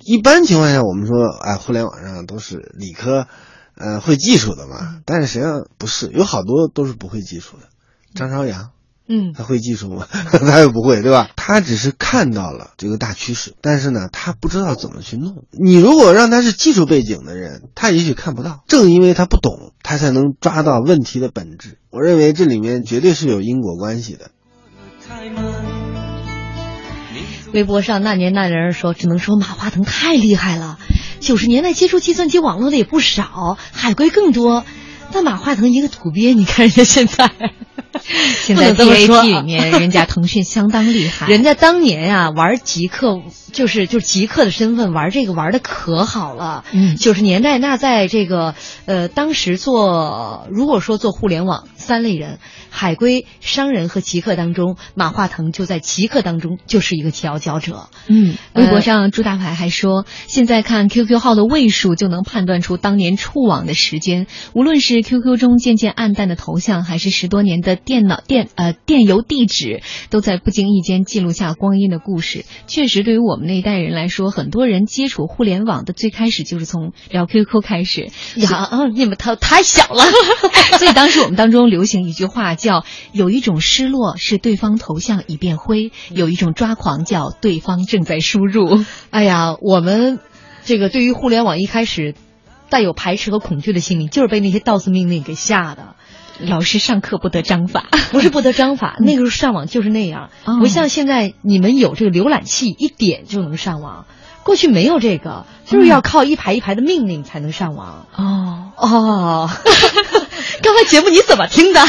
Speaker 3: 一般情况下，我们说，哎，互联网上都是理科，呃，会技术的嘛，但是实际上不是，有好多都是不会技术的。张朝阳，
Speaker 1: 嗯，
Speaker 3: 他会技术吗？他又不会，对吧？他只是看到了这个大趋势，但是呢，他不知道怎么去弄。你如果让他是技术背景的人，他也许看不到。正因为他不懂，他才能抓到问题的本质。我认为这里面绝对是有因果关系的。
Speaker 1: 微博上那年那人说，只能说马化腾太厉害了。九十年代接触计算机网络的也不少，海归更多。但马化腾一个土鳖，你看人家现在，
Speaker 2: 现在 BAT 里面人家腾讯相当厉害。
Speaker 1: 人家当年、啊、玩极客，就是就是极客的身份玩这个玩的可好了。
Speaker 2: 嗯，
Speaker 1: 九十年代那在这个呃当时做如果说做互联网三类人。海归、商人和极客当中，马化腾就在极客当中就是一个佼佼者。
Speaker 2: 嗯，微博上朱大牌还说，现在看 QQ 号的位数就能判断出当年触网的时间。无论是 QQ 中渐渐暗淡的头像，还是十多年的电脑电呃电邮地址，都在不经意间记录下光阴的故事。确实，对于我们那一代人来说，很多人接触互联网的最开始就是从聊 QQ 开始。
Speaker 1: 呀，嗯，你们太太小了，
Speaker 2: 所以当时我们当中流行一句话。叫有一种失落是对方头像已变灰，有一种抓狂叫对方正在输入。
Speaker 1: 哎呀，我们这个对于互联网一开始带有排斥和恐惧的心理，就是被那些 DOS 命令给吓的。
Speaker 2: 老师上课不得章法，
Speaker 1: 不是不得章法，那个时候上网就是那样，
Speaker 2: 哦、
Speaker 1: 不像现在你们有这个浏览器，一点就能上网。过去没有这个，就是要靠一排一排的命令才能上网。
Speaker 2: 哦
Speaker 1: 哦，刚才节目你怎么听的？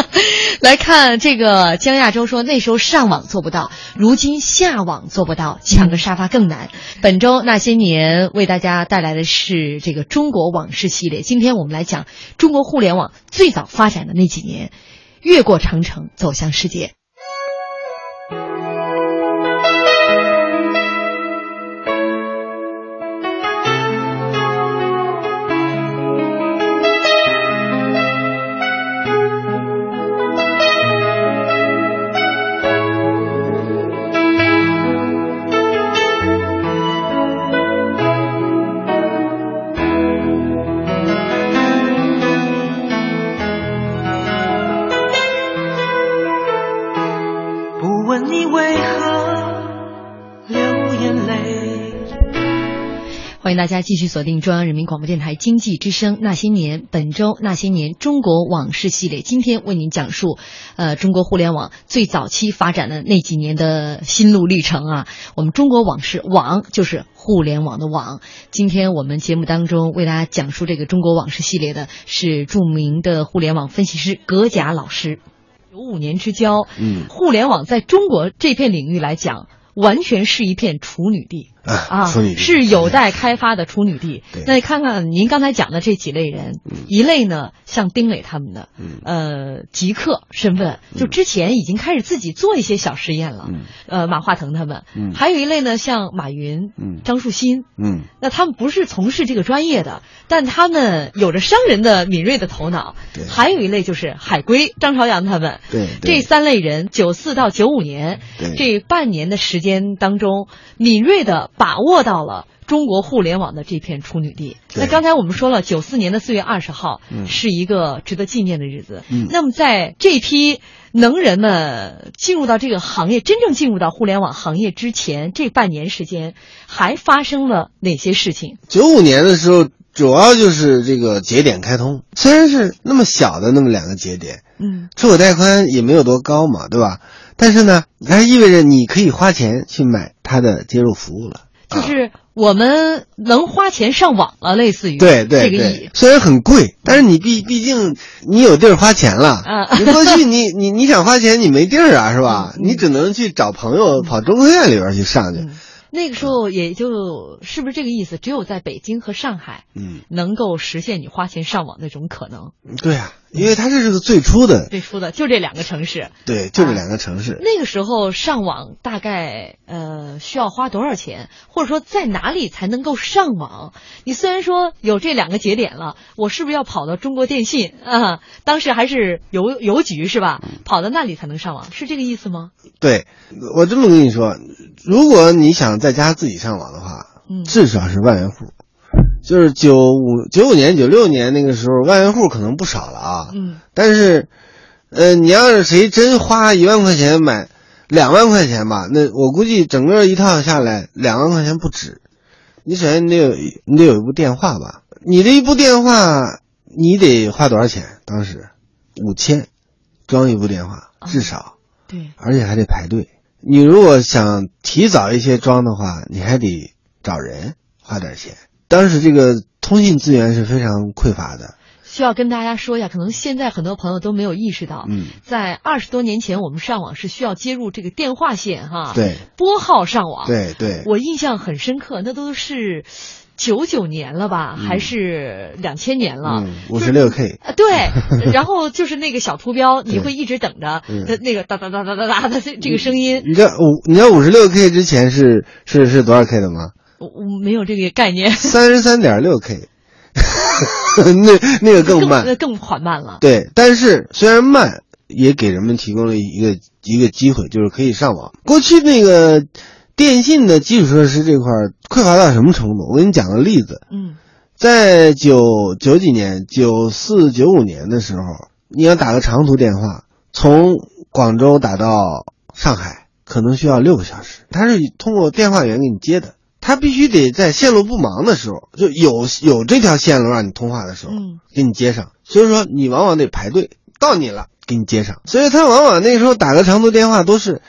Speaker 1: 来看这个江亚洲说，那时候上网做不到，如今下网做不到，抢个沙发更难。嗯、本周那些年为大家带来的是这个中国往事系列，今天我们来讲中国互联网最早发展的那几年，越过长城走向世界。迎大家继续锁定中央人民广播电台经济之声《那些年》本周《那些年中国往事》系列，今天为您讲述，呃，中国互联网最早期发展的那几年的心路历程啊。我们中国往事，网就是互联网的网。今天我们节目当中为大家讲述这个中国往事系列的是著名的互联网分析师葛甲老师。九五年之交，
Speaker 3: 嗯，
Speaker 1: 互联网在中国这片领域来讲，完全是一片处女地。
Speaker 3: 啊，处女地
Speaker 1: 是有待开发的处女地。
Speaker 3: 对
Speaker 1: 那看看您刚才讲的这几类人，
Speaker 3: 嗯、
Speaker 1: 一类呢像丁磊他们的，
Speaker 3: 嗯、
Speaker 1: 呃，极客身份，就之前已经开始自己做一些小实验了。
Speaker 3: 嗯、
Speaker 1: 呃，马化腾他们，
Speaker 3: 嗯、
Speaker 1: 还有一类呢像马云、
Speaker 3: 嗯、
Speaker 1: 张树新，
Speaker 3: 嗯，
Speaker 1: 那他们不是从事这个专业的，但他们有着商人的敏锐的头脑。
Speaker 3: 对，
Speaker 1: 还有一类就是海归张朝阳他们。
Speaker 3: 对，
Speaker 1: 这三类人，九四到九五年这半年的时间当中，敏锐的把握到了。中国互联网的这片处女地。那刚才我们说了，九四年的四月二十号、
Speaker 3: 嗯、
Speaker 1: 是一个值得纪念的日子。
Speaker 3: 嗯，
Speaker 1: 那么在这批能人们进入到这个行业，真正进入到互联网行业之前，这半年时间还发生了哪些事情？
Speaker 3: 九五年的时候，主要就是这个节点开通，虽然是那么小的那么两个节点，
Speaker 1: 嗯，
Speaker 3: 出口带宽也没有多高嘛，对吧？但是呢，它意味着你可以花钱去买它的接入服务了。
Speaker 1: 就是我们能花钱上网了，类似于
Speaker 3: 对对
Speaker 1: 这个意义。
Speaker 3: 虽然很贵，但是你毕毕竟你有地儿花钱了。
Speaker 1: 啊，
Speaker 3: 你过去你 你你想花钱，你没地儿啊，是吧？你只能去找朋友跑中科院里边去上去。
Speaker 1: 那个时候也就是不是这个意思？只有在北京和上海，
Speaker 3: 嗯，
Speaker 1: 能够实现你花钱上网那种可能。
Speaker 3: 对啊，因为它这是个最初的，
Speaker 1: 最初的就这两个城市。
Speaker 3: 对，就这两个城市。
Speaker 1: 那个时候上网大概呃需要花多少钱，或者说在哪里才能够上网？你虽然说有这两个节点了，我是不是要跑到中国电信啊？当时还是邮邮局是吧？跑到那里才能上网，是这个意思吗？
Speaker 3: 对，我这么跟你说，如果你想在家自己上网的话，
Speaker 1: 嗯，
Speaker 3: 至少是万元户。就是九五九五年、九六年那个时候，万元户可能不少了啊。
Speaker 1: 嗯，
Speaker 3: 但是，呃，你要是谁真花一万块钱买两万块钱吧，那我估计整个一套下来两万块钱不止。你首先你得有你得有一部电话吧？你这一部电话你得花多少钱？当时五千装一部电话，至少。
Speaker 1: 对，
Speaker 3: 而且还得排队。你如果想提早一些装的话，你还得找人花点钱。当时这个通信资源是非常匮乏的。
Speaker 1: 需要跟大家说一下，可能现在很多朋友都没有意识到，
Speaker 3: 嗯，
Speaker 1: 在二十多年前，我们上网是需要接入这个电话线哈，
Speaker 3: 对，
Speaker 1: 拨号上网，
Speaker 3: 对对。
Speaker 1: 我印象很深刻，那都是。九九年了吧，还是两千年了？
Speaker 3: 五十六 K
Speaker 1: 啊，对，然后就是那个小图标，你会一直等着那那个哒哒哒哒哒哒的这个声音。
Speaker 3: 你知道五你知道五十六 K 之前是是是多少 K 的吗？
Speaker 1: 我我没有这个概念。
Speaker 3: 三十三点六 K，那那个更慢，
Speaker 1: 那更缓慢了。
Speaker 3: 对，但是虽然慢，也给人们提供了一个一个机会，就是可以上网。过去那个。电信的基础设施这块匮乏到什么程度？我给你讲个例子。
Speaker 1: 嗯，
Speaker 3: 在九九几年、九四九五年的时候，你要打个长途电话，从广州打到上海，可能需要六个小时。它是通过电话员给你接的，他必须得在线路不忙的时候，就有有这条线路让你通话的时候，
Speaker 1: 嗯，
Speaker 3: 给你接上。所以说，你往往得排队，到你了给你接上。所以他往往那时候打个长途电话都是。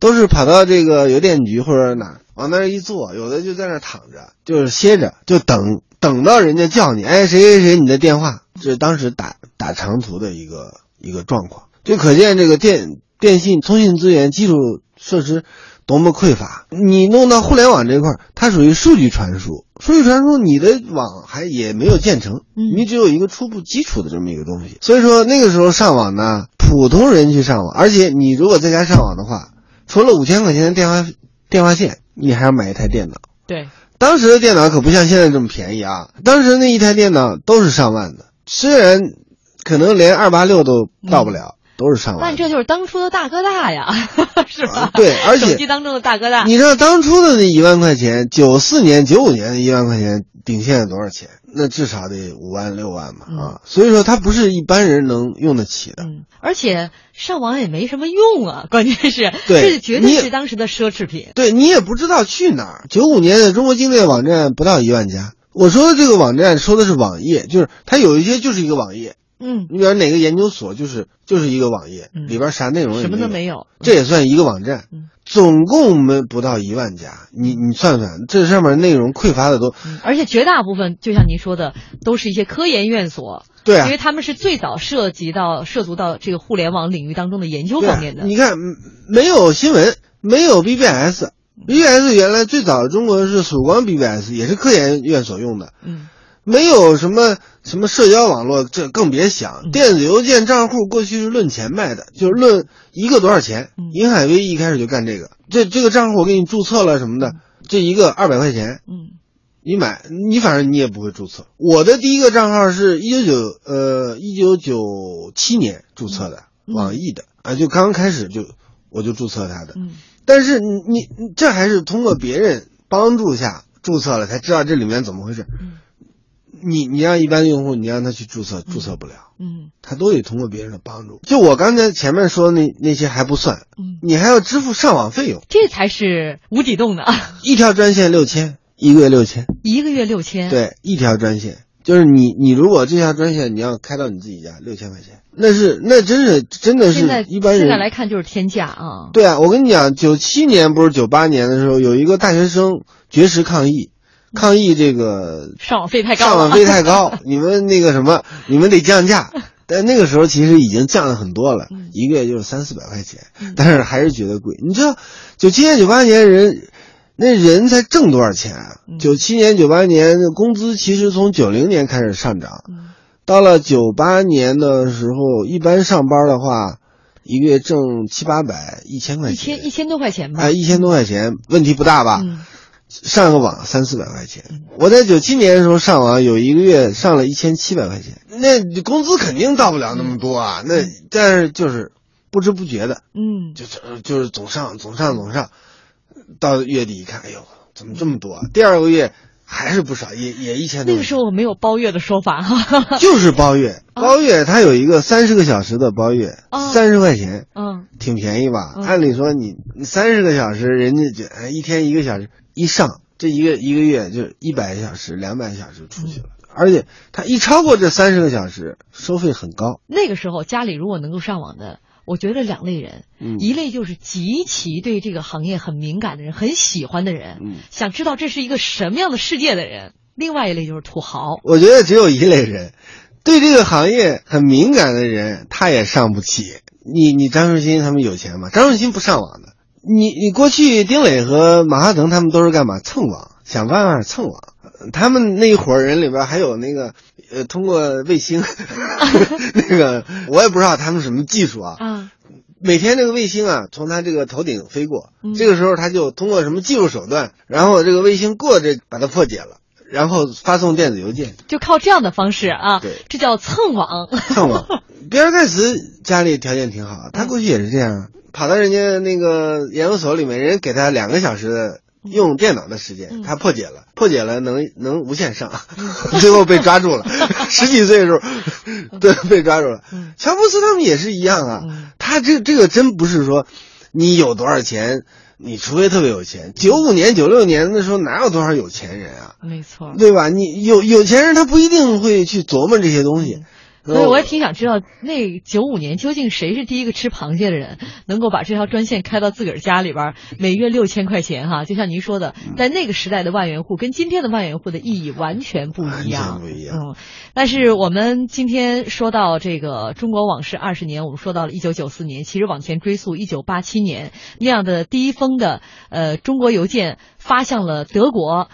Speaker 3: 都是跑到这个邮电局或者哪往那儿一坐，有的就在那儿躺着，就是歇着，就等等到人家叫你，哎，谁谁谁，你的电话，这是当时打打长途的一个一个状况，就可见这个电电信通信资源基础设施多么匮乏。你弄到互联网这块儿，它属于数据传输，数据传输，你的网还也没有建成，你只有一个初步基础的这么一个东西。所以说那个时候上网呢，普通人去上网，而且你如果在家上网的话。除了五千块钱的电话电话线，你还要买一台电脑。
Speaker 1: 对，
Speaker 3: 当时的电脑可不像现在这么便宜啊！当时那一台电脑都是上万的，虽然可能连二八六都到不了，都是上万。
Speaker 1: 但这就是当初的大哥大呀，是吧？
Speaker 3: 对，而且
Speaker 1: 手机当中的大哥大。
Speaker 3: 你知道当初的那一万块钱，九四年、九五年的一万块钱顶现在多少钱？那至少得五万六万嘛啊！所以说它不是一般人能用得起的。
Speaker 1: 嗯，而且上网也没什么用啊，关键是
Speaker 3: 对，
Speaker 1: 这绝对是当时的奢侈品。
Speaker 3: 对你也不知道去哪儿。九五年的中国境内网站不到一万家。我说的这个网站说的是网页，就是它有一些就是一个网页。
Speaker 1: 嗯，
Speaker 3: 你比如哪个研究所就是就是一个网页，里边啥内容
Speaker 1: 什么都
Speaker 3: 没
Speaker 1: 有，
Speaker 3: 这也算一个网站。总共没不到一万家，你你算算，这上面内容匮乏的多。
Speaker 1: 而且绝大部分就像您说的，都是一些科研院所。
Speaker 3: 对啊，
Speaker 1: 因为他们是最早涉及到涉足到这个互联网领域当中的研究方面的。
Speaker 3: 你看，没有新闻，没有 BBS，BBS 原来最早中国是曙光 BBS，也是科研院所用的。
Speaker 1: 嗯。
Speaker 3: 没有什么什么社交网络，这更别想。电子邮件账户过去是论钱卖的，就是论一个多少钱。银海威一开始就干这个，这这个账户我给你注册了什么的，这一个二百块钱。
Speaker 1: 嗯，
Speaker 3: 你买你反正你也不会注册。我的第一个账号是一九九呃一九九七年注册的，网易的啊，就刚开始就我就注册它的。
Speaker 1: 嗯，
Speaker 3: 但是你你这还是通过别人帮助下注册了，才知道这里面怎么回事。
Speaker 1: 嗯。
Speaker 3: 你你让一般用户，你让他去注册，注册不了。
Speaker 1: 嗯，
Speaker 3: 他都得通过别人的帮助。就我刚才前面说那那些还不算，
Speaker 1: 嗯，
Speaker 3: 你还要支付上网费用，
Speaker 1: 这才是无底洞的。
Speaker 3: 一条专线六千，一个月六千，
Speaker 1: 一个月六千。
Speaker 3: 对，一条专线就是你你如果这条专线你要开到你自己家，六千块钱，那是那真是真的是一般人
Speaker 1: 现在来看就是天价啊。
Speaker 3: 对啊，我跟你讲，九七年不是九八年的时候，有一个大学生绝食抗议。抗议这个
Speaker 1: 上网费太高，
Speaker 3: 上网费太高，你们那个什么，你们得降价。但那个时候其实已经降了很多了，一个月就是三四百块钱，但是还是觉得贵。你知道，九七年、九八年人那人才挣多少钱啊？九七年、九八年工资其实从九零年开始上涨，到了九八年的时候，一般上班的话，一个月挣七八百、一千块钱
Speaker 1: 一
Speaker 3: 钱，
Speaker 1: 千一千多块钱吧。
Speaker 3: 哎，一千多块钱问题不大吧？
Speaker 1: 嗯
Speaker 3: 上个网三四百块钱，我在九七年的时候上网，有一个月上了一千七百块钱，那工资肯定到不了那么多啊。那但是就是不知不觉的，
Speaker 1: 嗯，
Speaker 3: 就是就是总上总上总上，到月底一看，哎呦，怎么这么多啊？第二个月还是不少，也也一千多。
Speaker 1: 那个时候我没有包月的说法哈。
Speaker 3: 就是包月，包月它有一个三十个小时的包月，三十块钱，
Speaker 1: 嗯，
Speaker 3: 挺便宜吧？按理说你你三十个小时，人家就哎一天一个小时一上，这一个一个月就一百个小时、两百个小时出去了，而且它一超过这三十个小时，收费很高。
Speaker 1: 那个时候家里如果能够上网的，我觉得两类人，
Speaker 3: 嗯
Speaker 1: 一类就是极其对这个行业很敏感的人，很喜欢的人，
Speaker 3: 嗯
Speaker 1: 想知道这是一个什么样的世界的人；另外一类就是土豪。
Speaker 3: 我觉得只有一类人，对这个行业很敏感的人，他也上不起。你你张树新他们有钱吗？张树新不上网的。你你过去丁磊和马化腾他们都是干嘛？蹭网，想办法蹭网。他们那一伙人里边还有那个呃，通过卫星，那个我也不知道他们什么技术啊。
Speaker 1: 啊，
Speaker 3: 每天这个卫星啊，从他这个头顶飞过，
Speaker 1: 嗯
Speaker 3: 这个时候他就通过什么技术手段，然后这个卫星过这把它破解了，然后发送电子邮件。
Speaker 1: 就靠这样的方式啊，
Speaker 3: 对，
Speaker 1: 这叫蹭网。
Speaker 3: 蹭网。比尔盖茨家里条件挺好，他过去也是这样，跑到人家那个研究所里面，人家给他两个小时的用电脑的时间，他破解了，破解了能能无限上，最后被抓住了。十几岁的时候，对，被抓住了。乔布斯他们也是一样啊，他这这个真不是说你有多少钱。你除非特别有钱，九五年、九六年的时候哪有多少有钱人啊？
Speaker 1: 没错，
Speaker 3: 对吧？你有有钱人，他不一定会去琢磨这些东西。
Speaker 1: 所以我也挺想知道，那九五年究竟谁是第一个吃螃蟹的人，能够把这条专线开到自个儿家里边，每月六千块钱哈？就像您说的，在那个时代的万元户跟今天的万元户的意义完全不一样，
Speaker 3: 不一样。
Speaker 1: 嗯，但是我们今天说到这个中国往事二十年，我们说到了一九九四年，其实往前追溯一九八七年那样的第一封的呃中国邮件发向了德国。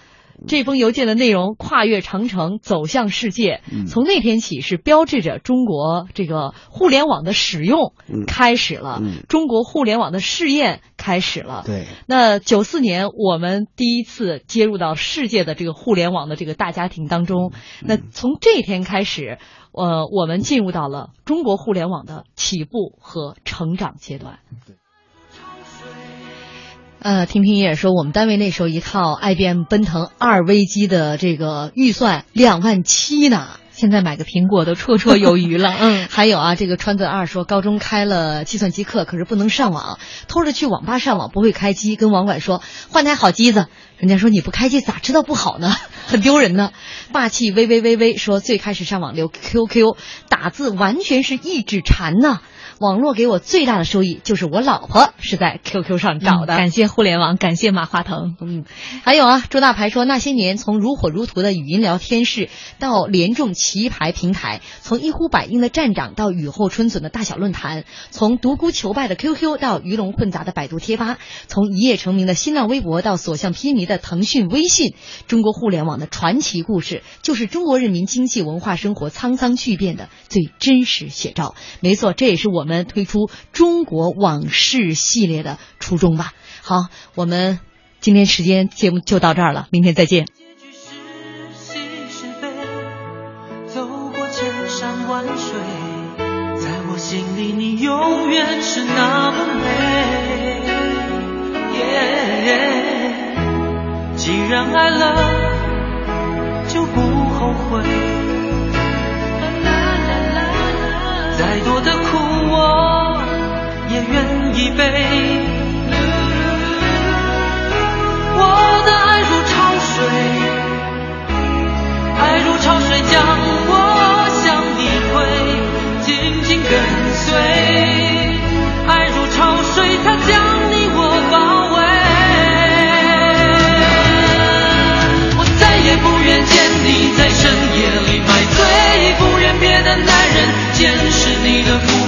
Speaker 1: 这封邮件的内容跨越长城，走向世界。从那天起，是标志着中国这个互联网的使用开始了，中国互联网的试验开始了。
Speaker 3: 对，
Speaker 1: 那九四年我们第一次接入到世界的这个互联网的这个大家庭当中。那从这一天开始，呃，我们进入到了中国互联网的起步和成长阶段。呃，听听也说，我们单位那时候一套 IBM 奔腾二微机的这个预算两万七呢，
Speaker 2: 现在买个苹果都绰绰有余了。
Speaker 1: 嗯，还有啊，这个川子二说，高中开了计算机课，可是不能上网，偷着去网吧上网，不会开机，跟网管说换台好机子，人家说你不开机咋知道不好呢？很丢人呢。霸气微微微微说，最开始上网留 QQ，打字完全是一指禅呐。网络给我最大的收益就是我老婆是在 QQ 上找的，
Speaker 2: 嗯、感谢互联网，感谢马化腾。
Speaker 1: 嗯，还有啊，周大牌说那些年从如火如荼的语音聊天室到联众棋牌平台，从一呼百应的站长到雨后春笋的大小论坛，从独孤求败的 QQ 到鱼龙混杂的百度贴吧，从一夜成名的新浪微博到所向披靡的腾讯微信，中国互联网的传奇故事，就是中国人民经济文化生活沧桑巨变的最真实写照。没错，这也是我。我们推出中国往事系列的初衷吧。好，我们今天时间节目就到这儿了，明天再见。
Speaker 16: 走过千山万水，在我心里你永远是那么美。Yeah, 既然爱了，就不后悔。愿意背。我的爱如潮水，爱如潮水将我向你推，紧紧跟随。爱如潮水，
Speaker 7: 它将
Speaker 16: 你我包围。我再也不愿见你在深夜里买醉，不愿别的男人见识你的妩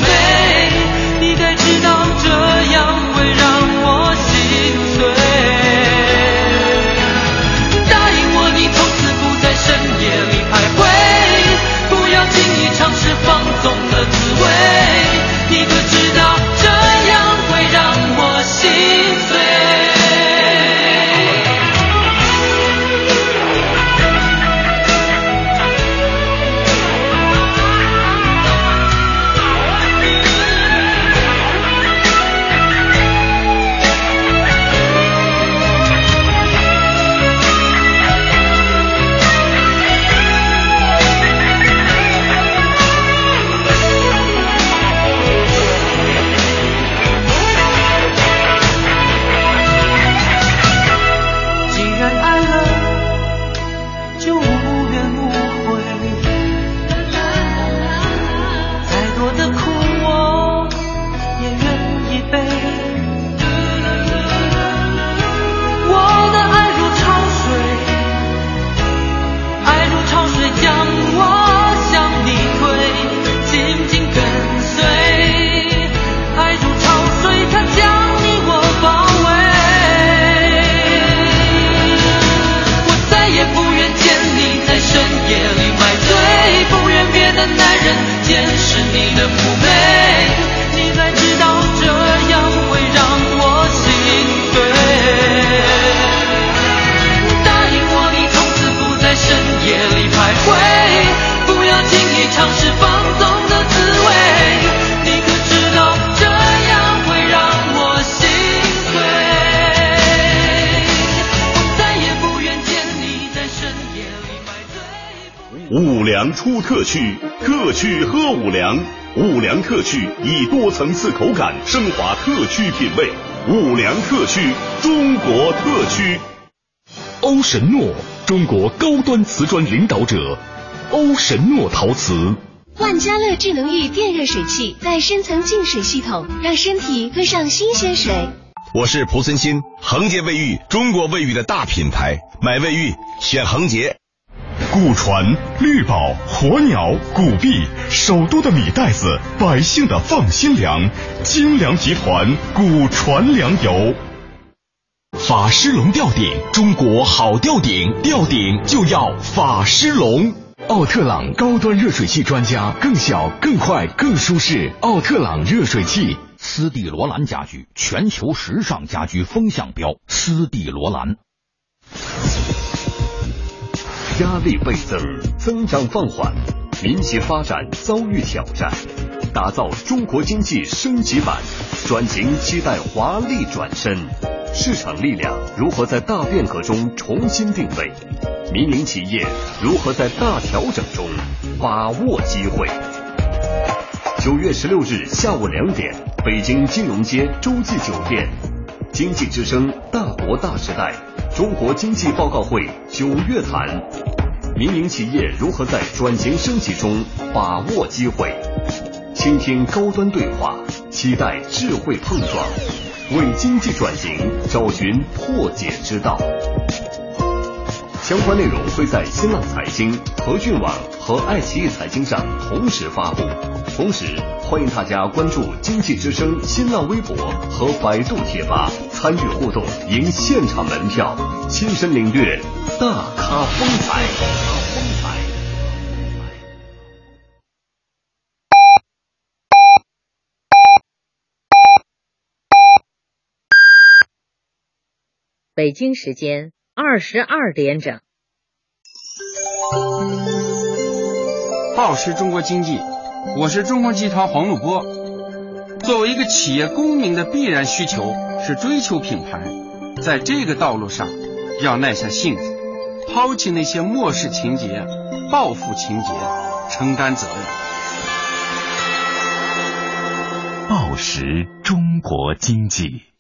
Speaker 7: 出特区，特区喝五粮。五粮特区以多层次口感升华特区品味。五粮特区，中国特区。
Speaker 9: 欧神诺，中国高端瓷砖领导者。欧神诺陶瓷。
Speaker 4: 万家乐智能浴电热水器带深层净水系统，让身体喝上新鲜水。
Speaker 17: 我是蒲森新，恒洁卫浴，中国卫浴的大品牌，买卫浴选恒洁。
Speaker 7: 古传、绿宝、火鸟、古币，首都的米袋子，百姓的放心粮。精粮集团古传粮油。
Speaker 9: 法师龙吊顶，中国好吊顶，吊顶就要法师龙。奥特朗高端热水器专家，更小、更快、更舒适。奥特朗热水器。
Speaker 18: 斯蒂罗兰家居，全球时尚家居风向标。斯蒂罗兰。压力倍增，增长放缓，民企发展遭遇挑战。打造中国经济升级版，转型期待华丽转身。市场力量如何在大变革中重新定位？民营企业如何在大调整中把握机会？九月十六日下午两点，北京金融街洲际酒店，经济之声大国大时代。中国经济报告会九月谈，民营企业如何在转型升级中把握机会？倾听高端对话，期待智慧碰撞，为经济转型找寻破解之道。相关内容会在新浪财经、和讯网和爱奇艺财经上同时发布。同时，欢迎大家关注经济之声新浪微博和百度贴吧，参与互动，赢现场门票，亲身领略大咖。风采。
Speaker 12: 北京时间。二十二点整，
Speaker 19: 报时中国经济，我是中国集团黄鲁波。作为一个企业公民的必然需求是追求品牌，在这个道路上要耐下性子，抛弃那些漠视情节、报复情节，承担责任。
Speaker 18: 报时中国经济。